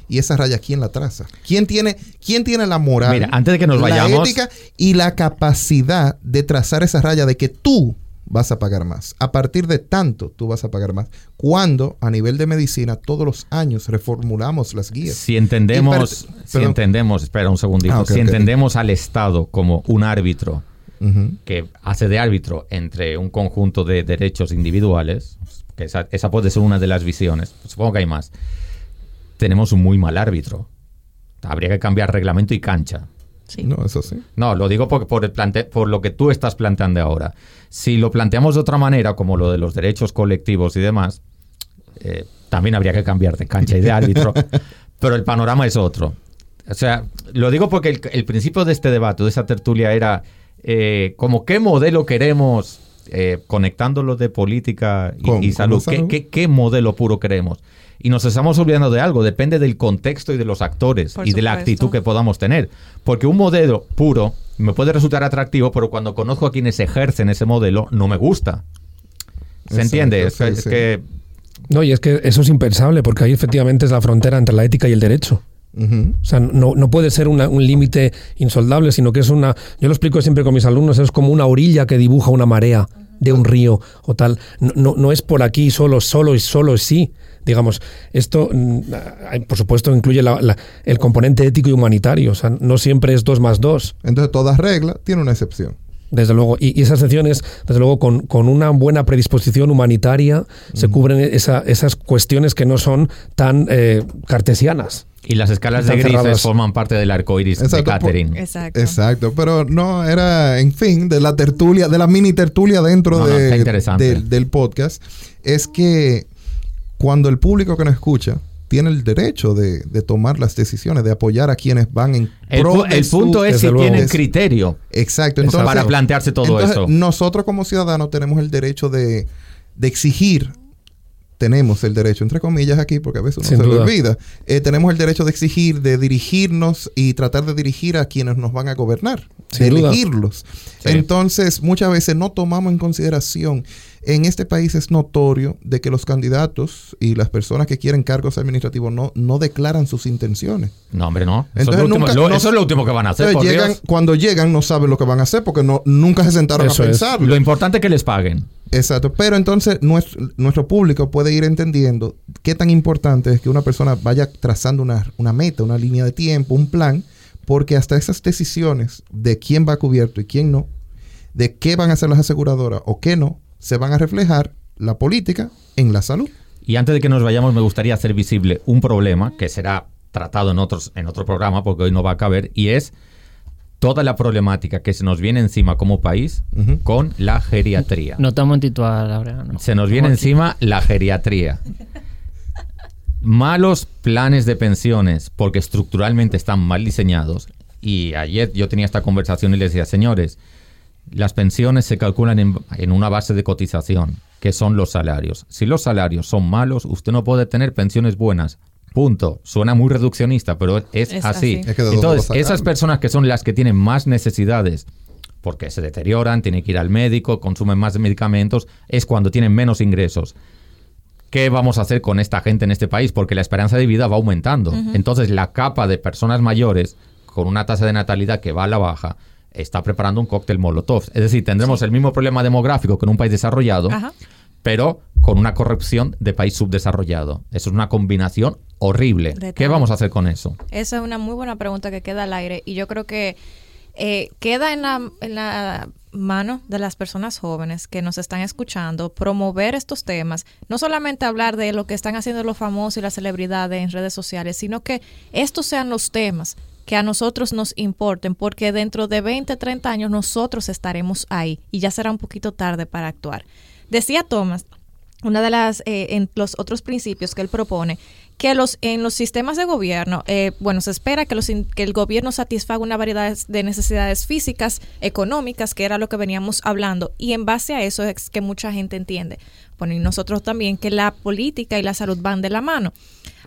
Y esa raya, ¿quién la traza? ¿Quién tiene, quién tiene la moral, Mira, antes de que nos la vayamos- ética y la capacidad de trazar esa raya de que tú vas a pagar más? A partir de tanto, tú vas a pagar más. Cuando a nivel de medicina todos los años reformulamos las guías. Si entendemos, si entendemos, espera un segundito, Ah, si entendemos al Estado como un árbitro que hace de árbitro entre un conjunto de derechos individuales, que esa, esa puede ser una de las visiones, supongo que hay más, tenemos un muy mal árbitro. Habría que cambiar reglamento y cancha. Sí. No, eso sí. No, lo digo porque por, el plante- por lo que tú estás planteando ahora. Si lo planteamos de otra manera, como lo de los derechos colectivos y demás, eh, también habría que cambiar de cancha y de árbitro, pero el panorama es otro. O sea, lo digo porque el, el principio de este debate, de esa tertulia, era eh, como qué modelo queremos, eh, conectándolo de política y, salud, la ¿qué, salud. qué- qué modelo puro queremos? Y nos estamos olvidando de algo, depende del contexto y de los actores Por y de la supuesto. actitud que podamos tener. Porque un modelo puro me puede resultar atractivo, pero cuando conozco a quienes ejercen ese modelo, no me gusta. ¿Se Exacto, entiende? Es, sí, que- es sí. que No, y es que eso es impensable, porque ahí efectivamente es la frontera entre la ética y el derecho. Ujú. O sea, no, no puede ser una- un límite insoldable, sino que es una. Yo lo explico siempre con mis alumnos, es como una orilla que dibuja una marea de un río o tal. No, no, no es por aquí solo, solo y solo sí. Digamos, esto, mm, por supuesto, incluye la- la- el componente ético y humanitario. O sea, no siempre es dos más dos. Entonces, toda regla tiene una excepción. Desde luego, y, y esa excepción es, desde luego, con, con una buena predisposición humanitaria se cubren esa- esas cuestiones que no son tan eh, cartesianas. y las escalas de grises cerradas. forman parte del arco iris de Exacto, Catherine. Exacto. Exacto, pero no era, en fin, de la tertulia, de la mini tertulia dentro No, no, de- del podcast, es que cuando el público que nos escucha tiene el derecho de, de tomar las decisiones, de apoyar a quienes van en El, pro el su- punto es si tienen Es- criterio Exacto, entonces, para plantearse todo entonces, eso. Nosotros como ciudadanos tenemos el derecho de, de exigir, tenemos el derecho, entre comillas aquí, porque a veces uno Sin se le duda. olvida, eh, tenemos el derecho de exigir, de dirigirnos y tratar de dirigir a quienes nos van a gobernar, Sin de duda. elegirlos. Sí. Entonces, muchas veces no tomamos en consideración, en este país es notorio de que los candidatos y las personas que quieren cargos administrativos no, no declaran sus intenciones. No, hombre, no. Eso, es Entonces lo, último, nunca- lo- no- eso es lo último que van a hacer. Entonces, por llegan, Dios. cuando llegan no saben lo que van a hacer porque no, nunca se sentaron Eso a es. pensarlo. Lo importante es que les paguen. Exacto, pero entonces nuestro, nuestro público puede ir entendiendo qué tan importante es que una persona vaya trazando una, una meta, una línea de tiempo, un plan, porque hasta esas decisiones de quién va cubierto y quién no, de qué van a hacer las aseguradoras o qué no, se van a reflejar la política en la salud. Y antes de que nos vayamos, me gustaría hacer visible un problema que será tratado en, otros, en otro programa, porque hoy no va a caber, y es toda la problemática que se nos viene encima como país con la geriatría. No estamos en titular, Laureano. Se nos viene encima la geriatría. Malos planes de pensiones porque estructuralmente están mal diseñados. Y ayer yo tenía esta conversación y les decía, señores, las pensiones se calculan en, en una base de cotización, que son los salarios. Si los salarios son malos, usted no puede tener pensiones buenas Punto. Suena muy reduccionista, pero es, Es así. así. Es que de dónde Entonces, esas personas que son las que tienen más necesidades, porque se deterioran, tienen que ir al médico, consumen más medicamentos, es cuando tienen menos ingresos. ¿Qué vamos a hacer con esta gente en este país? Porque la esperanza de vida va aumentando. Entonces, la capa de personas mayores, con una tasa de natalidad que va a la baja, está preparando un cóctel Molotov. Es decir, tendremos el mismo problema demográfico que en un país desarrollado, Ajá. pero con una corrupción de país subdesarrollado. Eso es una combinación horrible. ¿Qué vamos a hacer con eso? Esa es una muy buena pregunta que queda al aire y yo creo que eh, queda en la, en la mano de las personas jóvenes que nos están escuchando promover estos temas, no solamente hablar de lo que están haciendo los famosos y las celebridades en redes sociales, sino que estos sean los temas que a nosotros nos importen, porque dentro de 20, 30 años nosotros estaremos ahí y ya será un poquito tarde para actuar. Decía Thomas, una de las eh, en los otros principios que él propone que los en los sistemas de gobierno eh, bueno se espera que los que el gobierno satisfaga una variedad de necesidades físicas económicas que era lo que veníamos hablando y en base a eso es que mucha gente entiende bueno y nosotros también que la política y la salud van de la mano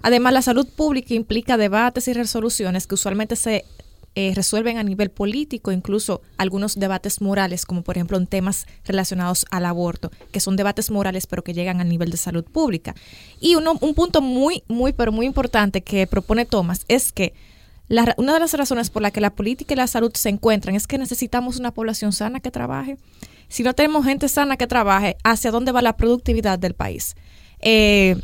además la salud pública implica debates y resoluciones que usualmente se eh, resuelven a nivel político, incluso algunos debates morales, como por ejemplo en temas relacionados al aborto, que son debates morales pero que llegan al nivel de salud pública. Y uno, un punto muy, muy, pero muy importante que propone Thomas es que una de las razones por la que la política y la salud se encuentran es que necesitamos una población sana que trabaje. Si no tenemos gente sana que trabaje, ¿hacia dónde va la productividad del país? Eh,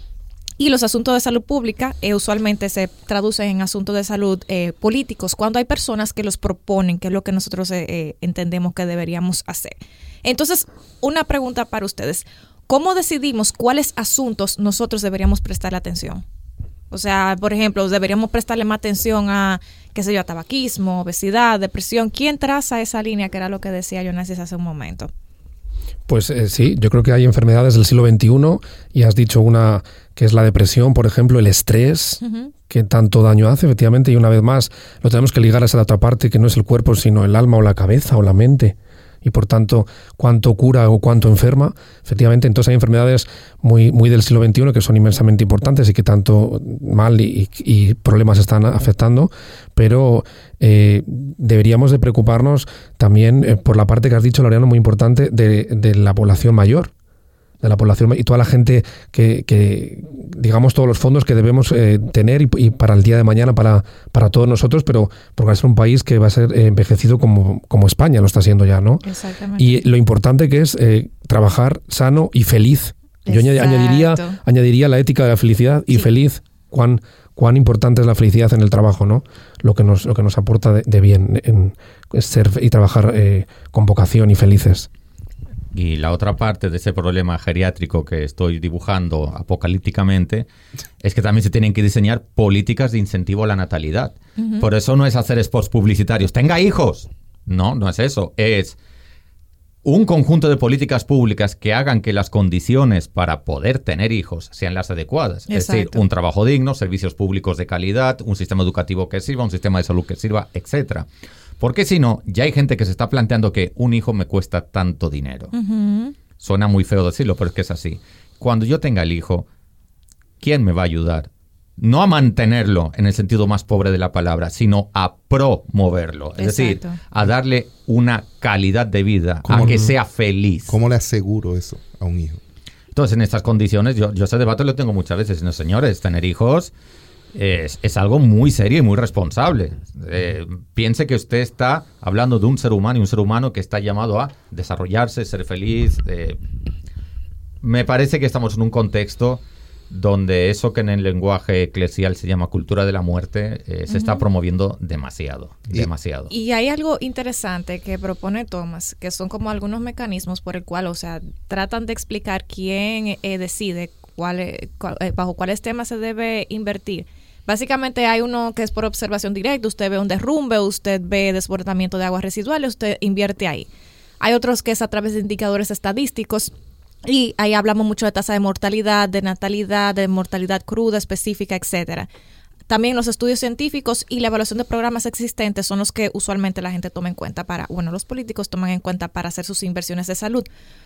y los asuntos de salud pública eh, usualmente se traducen en asuntos de salud eh, políticos cuando hay personas que los proponen, que es lo que nosotros eh, entendemos que deberíamos hacer. Entonces, una pregunta para ustedes. ¿Cómo decidimos cuáles asuntos nosotros deberíamos prestarle atención? O sea, por ejemplo, deberíamos prestarle más atención a, qué sé yo, a tabaquismo, obesidad, depresión. ¿Quién traza esa línea que era lo que decía Jonasis hace un momento? Pues sí, yo creo que hay enfermedades del siglo XXI y has dicho una que es la depresión, por ejemplo, el estrés, que tanto daño hace, efectivamente, y una vez más lo tenemos que ligar a esa otra parte que no es el cuerpo, sino el alma o la cabeza o la mente. Y por tanto, cuánto cura o cuánto enferma, efectivamente, entonces hay enfermedades muy, muy del siglo XXI que son inmensamente importantes y que tanto mal y, y problemas están afectando, pero eh, deberíamos de preocuparnos también eh, por la parte que has dicho, Laureano, muy importante, de, de la población mayor de la población y toda la gente que, que digamos, todos los fondos que debemos eh, tener y, y, para el día de mañana, para, para todos nosotros, pero porque va a ser un país que va a ser eh, envejecido como, como España lo está siendo ya, ¿no? Exactamente. Y lo importante que es eh, trabajar sano y feliz. Yo Exacto. añadiría, añadiría la ética de la felicidad y Sí. feliz. Cuán, cuán importante es la felicidad en el trabajo, ¿no? Lo que nos, lo que nos aporta de, de bien en, ser y trabajar eh, con vocación y felices. Y la otra parte de ese problema geriátrico que estoy dibujando apocalípticamente es que también se tienen que diseñar políticas de incentivo a la natalidad. Por eso no es hacer spots publicitarios. ¡Tenga hijos! No, no es eso. Es un conjunto de políticas públicas que hagan que las condiciones para poder tener hijos sean las adecuadas. Es decir, Exacto. un trabajo digno, servicios públicos de calidad, un sistema educativo que sirva, un sistema de salud que sirva, etcétera. Porque si no, ya hay gente que se está planteando que un hijo me cuesta tanto dinero. Suena muy feo decirlo, pero es que es así. Cuando yo tenga el hijo, ¿quién me va a ayudar? No a mantenerlo en el sentido más pobre de la palabra, sino a promoverlo. Es decir, a darle una calidad de vida, a ¿Cómo- que sea feliz. ¿Cómo le aseguro eso a un hijo? Entonces, en estas condiciones, yo, yo ese debate lo tengo muchas veces. No, señores, tener hijos es, es algo muy serio y muy responsable. Eh, piense que usted está hablando de un ser humano y un ser humano que está llamado a desarrollarse, ser feliz. eh. me parece que estamos en un contexto donde eso que en el lenguaje eclesial se llama cultura de la muerte eh, se está promoviendo demasiado, Y- demasiado. Y hay algo interesante que propone Thomas, que son como algunos mecanismos por el cual, o sea, tratan de explicar quién eh, decide cuál, cuál- eh, bajo cuáles temas se debe invertir. Básicamente hay uno que es por observación directa, usted ve un derrumbe, usted ve desbordamiento de aguas residuales, usted invierte ahí. Hay otros que es a través de indicadores estadísticos y ahí hablamos mucho de tasa de mortalidad, de natalidad, de mortalidad cruda específica, etcétera. También los estudios científicos y la evaluación de programas existentes son los que usualmente la gente toma en cuenta para, bueno, los políticos toman en cuenta para hacer sus inversiones de salud.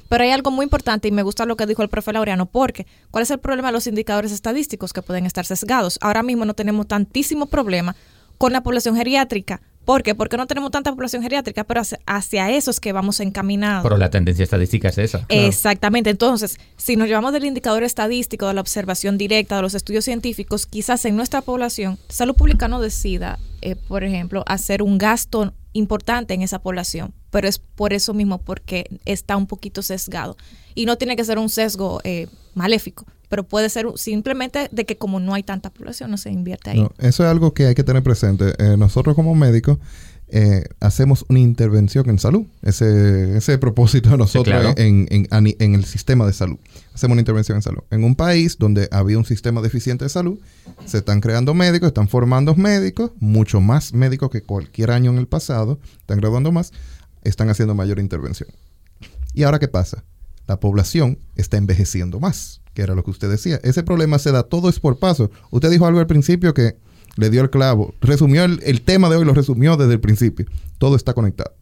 Pero hay algo muy importante y me gusta lo que dijo el profe Laureano, porque ¿cuál es el problema de los indicadores estadísticos que pueden estar sesgados? Ahora mismo no tenemos tantísimo problema con la población geriátrica. ¿Por qué? Porque no tenemos tanta población geriátrica, pero hacia, hacia eso es que vamos encaminados. Pero la tendencia estadística es esa. Exactamente. Entonces, si nos llevamos del indicador estadístico, de la observación directa, de los estudios científicos, quizás en nuestra población, salud pública no decida, eh, por ejemplo, hacer un gasto importante en esa población, pero es por eso mismo, porque está un poquito sesgado. Y no tiene que ser un sesgo eh, maléfico, pero puede ser simplemente de que como no hay tanta población, no se invierte ahí. No, eso es algo que hay que tener presente. Eh, nosotros como médicos eh, hacemos una intervención en salud. Ese, ese propósito de nosotros claro. en, en- en el sistema de salud. Hacemos una intervención en salud. En un país donde había un sistema deficiente de salud, se están creando médicos, están formando médicos, mucho más médicos que cualquier año en el pasado, están graduando más, están haciendo mayor intervención. ¿Y ahora qué pasa? La población está envejeciendo más, que era lo que usted decía. Ese problema se da todo es por paso. Usted dijo algo al principio que le dio el clavo. Resumió el, el tema de hoy, lo resumió desde el principio. Todo está conectado.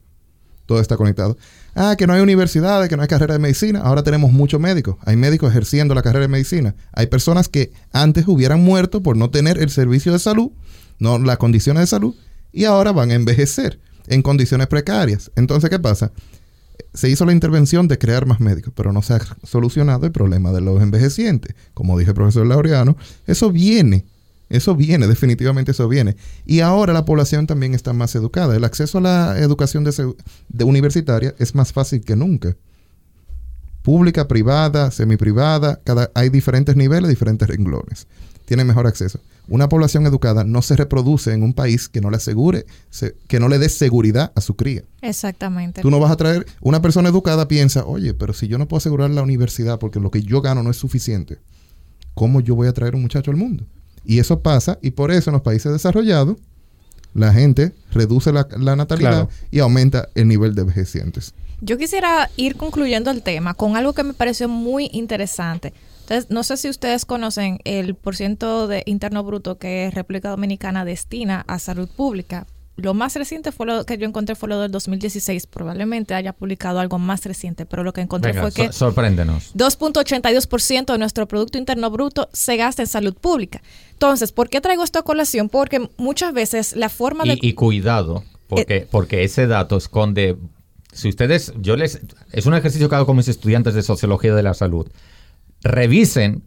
Todo está conectado. Ah, que no hay universidades, que no hay carrera de medicina. Ahora tenemos muchos médicos. Hay médicos ejerciendo la carrera de medicina. Hay personas que antes hubieran muerto por no tener el servicio de salud, no las condiciones de salud, y ahora van a envejecer en condiciones precarias. Entonces, ¿qué pasa? se hizo la intervención de crear más médicos, pero no se ha solucionado el problema de los envejecientes. Como dije el profesor Laureano, eso viene, eso viene, definitivamente eso viene. Y ahora la población también está más educada. El acceso a la educación de, universitaria es más fácil que nunca. Pública, privada, semiprivada, cada, hay diferentes niveles, diferentes renglones. Tiene mejor acceso. Una población educada no se reproduce en un país que no le asegure, se- que no le dé seguridad a su cría. Exactamente. Tú no vas a traer, una persona educada piensa, oye, pero si yo no puedo asegurar la universidad porque lo que yo gano no es suficiente, ¿cómo yo voy a traer un muchacho al mundo? Y eso pasa, y por eso en los países desarrollados, la gente reduce la, la natalidad Claro. y aumenta el nivel de envejecientes. Yo quisiera ir concluyendo el tema con algo que me pareció muy interesante. Entonces, no sé si ustedes conocen el porciento de interno bruto que República Dominicana destina a salud pública. Lo más reciente fue lo que yo encontré fue lo del 2016. Probablemente haya publicado algo más reciente, pero lo que encontré Venga, fue que so- sorpréndenos. 2.82% de nuestro Producto Interno Bruto se gasta en salud pública. Entonces, ¿por qué traigo esta colación? Porque muchas veces la forma de... Y, y cuidado, porque, Eh, porque ese dato esconde. Si ustedes, yo les. Es un ejercicio que hago con mis estudiantes de sociología de la salud. Revisen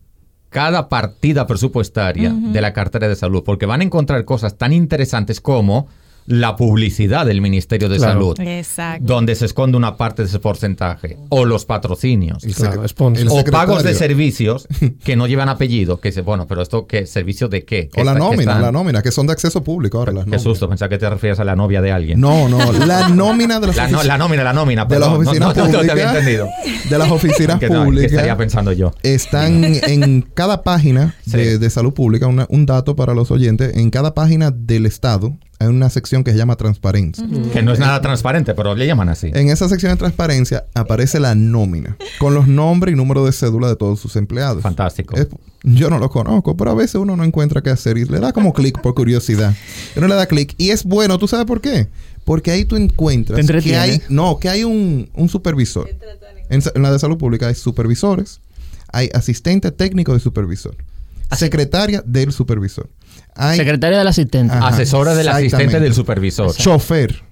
cada partida presupuestaria de la cartera de salud, porque van a encontrar cosas tan interesantes como la publicidad del Ministerio de Claro. Salud, Exacto. donde se esconde una parte de ese porcentaje, o los patrocinios. Claro, O pagos de servicios que no llevan apellido, que dice, bueno, pero esto qué servicio de qué? ¿Qué O la está- nómina, están- la nómina, que son de acceso público ahora. Las Qué susto, pensaba que te refieres a la novia de alguien. No, no, la nómina de las La, no- la nómina, la nómina, de las oficinas no, no, no te había públicas. entendido. de las oficinas ¿Qué tal? ¿Qué públicas. estaría pensando yo? Están en cada página de, salud pública, una- un dato para los oyentes, en cada página del Estado hay una sección que se llama transparencia. Que no es nada transparente, pero le llaman así. En esa sección de transparencia aparece la nómina, con los nombres y número de cédula de todos sus empleados. Fantástico. Es- yo no lo conozco, pero a veces uno no encuentra qué hacer y le da como clic por curiosidad. Uno le da clic y es bueno, ¿tú sabes por qué? Porque ahí tú encuentras Te que hay, no, que hay un, un supervisor. En la de salud pública hay supervisores, hay asistente técnico de supervisor, secretaria del supervisor, hay Secretaria del asistente. Ajá, Asesora del asistente del supervisor. chofer,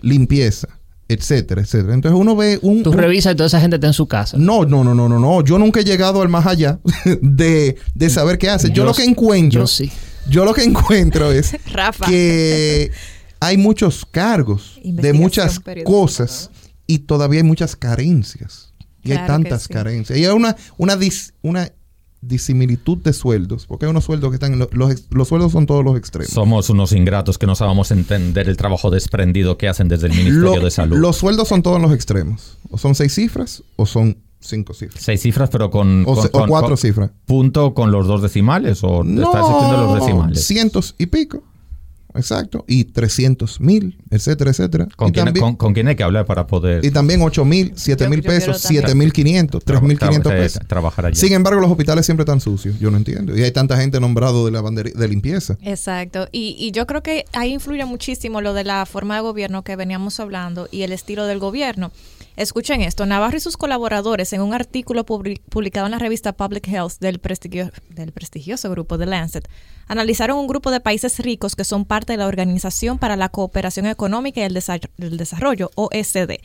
limpieza, etcétera, etcétera. Entonces uno ve un, Tú un- revisas y toda esa gente está en su casa. no, no, no, no, no, no. Yo nunca he llegado al más allá de, de saber qué hace. Yo, Yo lo que encuentro, yo sí. yo lo que encuentro es Rafa. que hay muchos cargos de muchas cosas y todavía hay muchas carencias. Y hay Claro tantas sí. carencias. Y hay una, una, dis- una disimilitud de sueldos, porque hay unos sueldos que están en lo- los, los sueldos son todos los extremos. Somos unos ingratos que no sabemos entender el trabajo desprendido que hacen desde el Ministerio Lo- de Salud. Los sueldos son todos los extremos. O son seis cifras o son cinco cifras. Seis cifras, pero con, O, con- se- o con- cuatro con- cifras. punto con los dos decimales o estás haciendo los decimales. cientos y pico. Exacto. Y 300 mil, etcétera, etcétera. ¿Con y, quién, también, con, con quién hay que hablar para poder y también 8 mil, 7 mil pesos, también. 7 mil 500, 3 mil 500 tra- pesos. trabajar allá? Sin embargo, los hospitales siempre están sucios. Yo no entiendo. Y hay tanta gente nombrado de la bandera de limpieza. Exacto. Y, y yo creo que ahí influye muchísimo lo de la forma de gobierno que veníamos hablando y el estilo del gobierno. Escuchen esto, Navarro y sus colaboradores en un artículo publi- publicado en la revista Public Health del, prestigio- del prestigioso grupo The Lancet, analizaron un grupo de países ricos que son parte de la Organización para la Cooperación Económica y el, Desa- el Desarrollo, OSD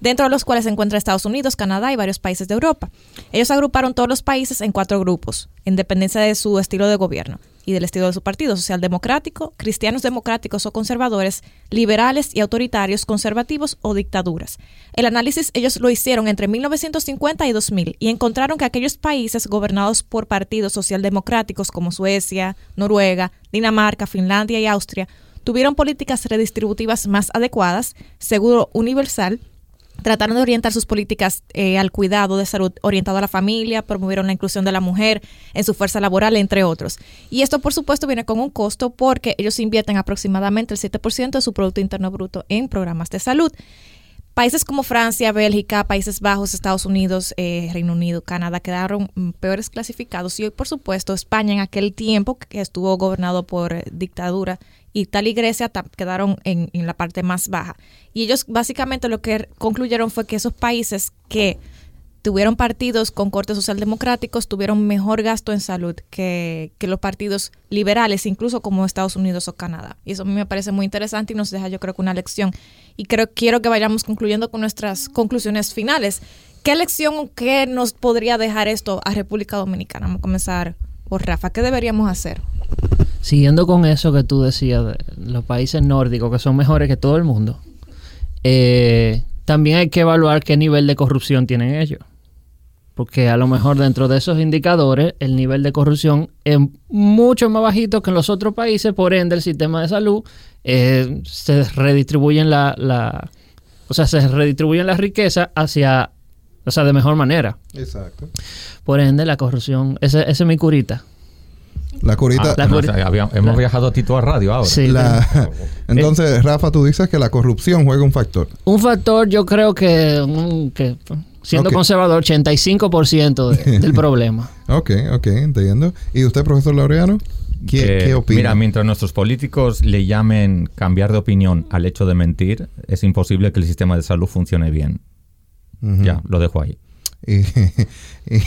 dentro de los cuales se encuentra Estados Unidos, Canadá y varios países de Europa. Ellos agruparon todos los países en cuatro grupos, en dependencia de su estilo de gobierno y del estilo de su partido, socialdemocrático, cristianos democráticos o conservadores, liberales y autoritarios, conservativos o dictaduras. El análisis ellos lo hicieron entre 1950 y 2000 y encontraron que aquellos países gobernados por partidos socialdemocráticos como Suecia, Noruega, Dinamarca, Finlandia y Austria tuvieron políticas redistributivas más adecuadas, seguro universal, trataron de orientar sus políticas eh, al cuidado de salud orientado a la familia, promovieron la inclusión de la mujer en su fuerza laboral, entre otros. Y esto, por supuesto, viene con un costo porque ellos invierten aproximadamente el 7% de su Producto Interno Bruto en programas de salud. Países como Francia, Bélgica, Países Bajos, Estados Unidos, eh, Reino Unido, Canadá quedaron mm, peores clasificados y hoy, por supuesto, España en aquel tiempo que estuvo gobernado por eh, dictadura, Italia y Grecia quedaron en, la parte más baja. Y ellos básicamente lo que concluyeron fue que esos países que tuvieron partidos con cortes socialdemocráticos tuvieron mejor gasto en salud que, los partidos liberales, incluso como Estados Unidos o Canadá. Y eso a mí me parece muy interesante y nos deja yo creo una lección. Y creo, quiero que vayamos concluyendo con nuestras conclusiones finales. ¿Qué lección qué nos podría dejar esto a República Dominicana? Vamos a comenzar por Rafa. ¿Qué deberíamos hacer? Siguiendo con eso que tú decías de los países nórdicos que son mejores que todo el mundo, eh, también hay que evaluar qué nivel de corrupción tienen ellos. Porque a lo mejor dentro de esos indicadores el nivel de corrupción es mucho más bajito que en los otros países, por ende el sistema de salud eh, se redistribuyen la, la, o sea, se redistribuyen la riqueza hacia, o sea, de mejor manera. Exacto. Por ende la corrupción, ese, ese es mi curita. La curita. Ah, La no, curi- o sea, había- hemos la- viajado a Tito a radio ahora. Sí. la- entonces, Rafa, tú dices que la corrupción juega un factor. Un factor, yo creo que, un- que siendo Ok. conservador, 85% de- del problema. Ok, ok, entiendo. ¿Y usted, profesor Laureano? ¿Qué, Eh, qué opina? Mira, mientras nuestros políticos le llamen cambiar de opinión al hecho de mentir, es imposible que el sistema de salud funcione bien. Ujú. Ya, lo dejo ahí. Y- y-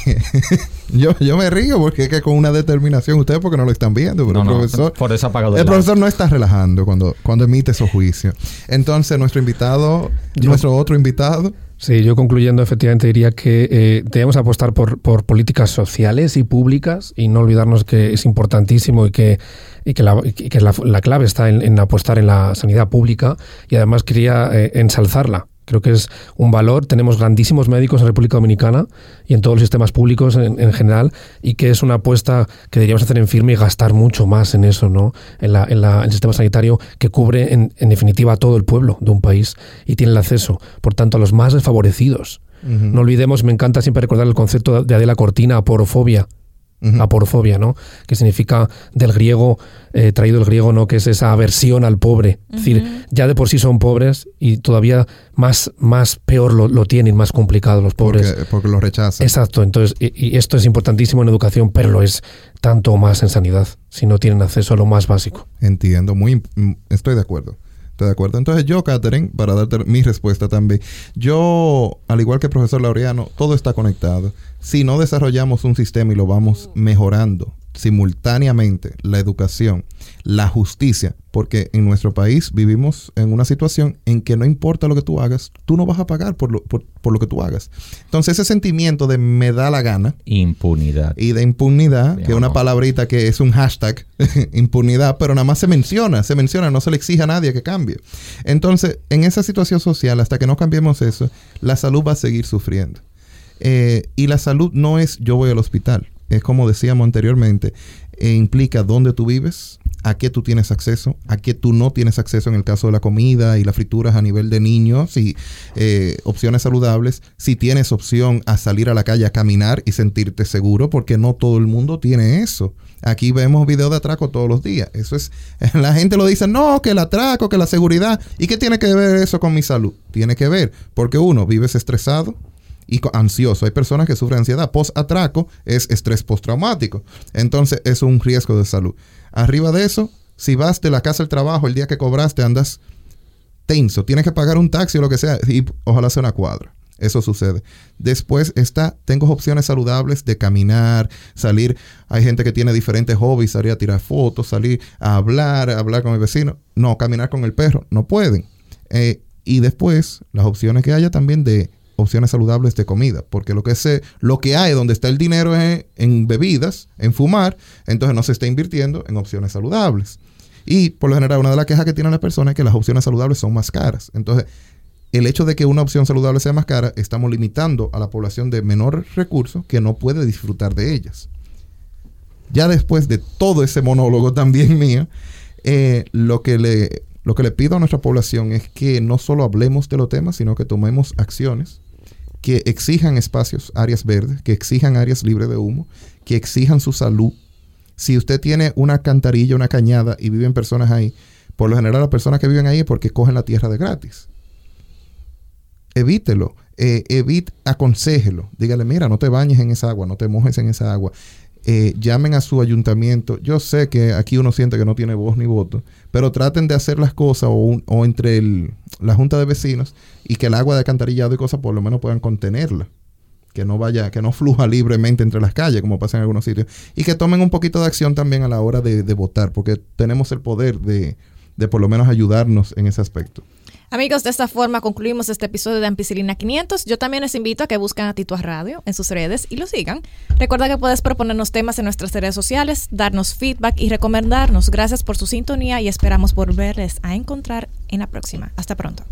yo, yo me río porque es que con una determinación, ustedes porque no lo están viendo, pero No, el no, profesor... por eso ha apagado El el profesor no está relajando cuando, cuando emite esos juicios. Entonces, nuestro invitado, Yo- nuestro otro invitado, Sí, yo concluyendo, efectivamente diría que eh, debemos apostar por, por políticas sociales y públicas y no olvidarnos que es importantísimo y que, y que, la, y que la, la clave está en, en apostar en la sanidad pública y además quería eh, ensalzarla. Creo que es un valor. Tenemos grandísimos médicos en República Dominicana y en todos los sistemas públicos en, en general y que es una apuesta que deberíamos hacer en firme y gastar mucho más en eso, ¿no? En, la, en, la, en el sistema sanitario que cubre en, en definitiva a todo el pueblo de un país y tiene el acceso, por tanto, a los más desfavorecidos. No olvidemos, me encanta siempre recordar el concepto de Adela Cortina, Ujú. Aporofobia, ¿no? Que significa del griego, eh, traído del griego, ¿no? Que es esa aversión al pobre. Es decir, ya de por sí son pobres y todavía más, más peor lo, lo tienen, más complicado los pobres. porque, porque lo rechazan. Exacto, entonces, y, y esto es importantísimo en educación, pero lo es tanto o más en sanidad, si no tienen acceso a lo más básico. Entiendo, muy, mm, estoy de acuerdo. Estoy de acuerdo. Entonces yo, Catherine, para darte mi respuesta también, yo, al igual que el profesor Laureano, todo está conectado. Si no desarrollamos un sistema y lo vamos mejorando simultáneamente, la educación, la justicia, porque en nuestro país vivimos en una situación en que no importa lo que tú hagas, tú no vas a pagar por lo, por, por lo que tú hagas. Entonces ese sentimiento de me da la gana, Impunidad. y de impunidad, que es una palabrita que es un hashtag, impunidad, pero nada más se menciona, se menciona, no se le exige a nadie que cambie. Entonces, en esa situación social, hasta que no cambiemos eso, la salud va a seguir sufriendo. Eh, y la salud no es yo voy al hospital, es como decíamos anteriormente, eh, implica dónde tú vives, a qué tú tienes acceso, a qué tú no tienes acceso en el caso de la comida y las frituras a nivel de niños y eh, opciones saludables, si tienes opción a salir a la calle a caminar y sentirte seguro, porque no todo el mundo tiene eso. Aquí vemos videos de atraco todos los días. Eso es, la gente lo dice, no, que el atraco, que la seguridad. ¿Y qué tiene que ver eso con mi salud? Tiene que ver, porque uno, vives estresado, y ansioso. Hay personas que sufren ansiedad. Post-atraco es estrés postraumático. Entonces es un riesgo de salud. Arriba de eso, si vas de la casa al trabajo el día que cobraste, andas tenso. Tienes que pagar un taxi o lo que sea y ojalá sea una cuadra. Eso sucede. Después está, tengo opciones saludables de caminar, salir. Hay gente que tiene diferentes hobbies, salir a tirar fotos, salir a hablar, hablar con el vecino. No, caminar con el perro. No pueden. Eh, y después, las opciones que haya también de opciones saludables de comida, porque lo que, se, lo que hay donde está el dinero es en bebidas, en fumar, entonces no se está invirtiendo en opciones saludables. Y por lo general, una de las quejas que tienen las personas es que las opciones saludables son más caras. Entonces, el hecho de que una opción saludable sea más cara, estamos limitando a la población de menor recursos que no puede disfrutar de ellas. Ya después de todo ese monólogo también mío, eh, lo que le lo que le pido a nuestra población es que no solo hablemos de los temas, sino que tomemos acciones que exijan espacios, áreas verdes, que exijan áreas libres de humo, que exijan su salud. Si usted tiene una cantarilla, una cañada y viven personas ahí, por lo general las personas que viven ahí es porque cogen la tierra de gratis. Evítelo, eh, evite, aconsejelo. Dígale, mira, no te bañes en esa agua, no te mojes en esa agua. Eh, llamen a su ayuntamiento. Yo sé que aquí uno siente que no tiene voz ni voto, pero traten de hacer las cosas o, entre la junta de vecinos y que el agua de alcantarillado y cosas por lo menos puedan contenerla. Que no vaya, que no fluja libremente entre las calles, como pasa en algunos sitios. Y que tomen un poquito de acción también a la hora de, votar, porque tenemos el poder de, de por lo menos ayudarnos en ese aspecto. Amigos, de esta forma concluimos este episodio de Ampicilina 500. Yo también les invito a que busquen a Tito Radio en sus redes y lo sigan. Recuerda que puedes proponernos temas en nuestras redes sociales, darnos feedback y recomendarnos. Gracias por su sintonía y esperamos volverles a encontrar en la próxima. Hasta pronto.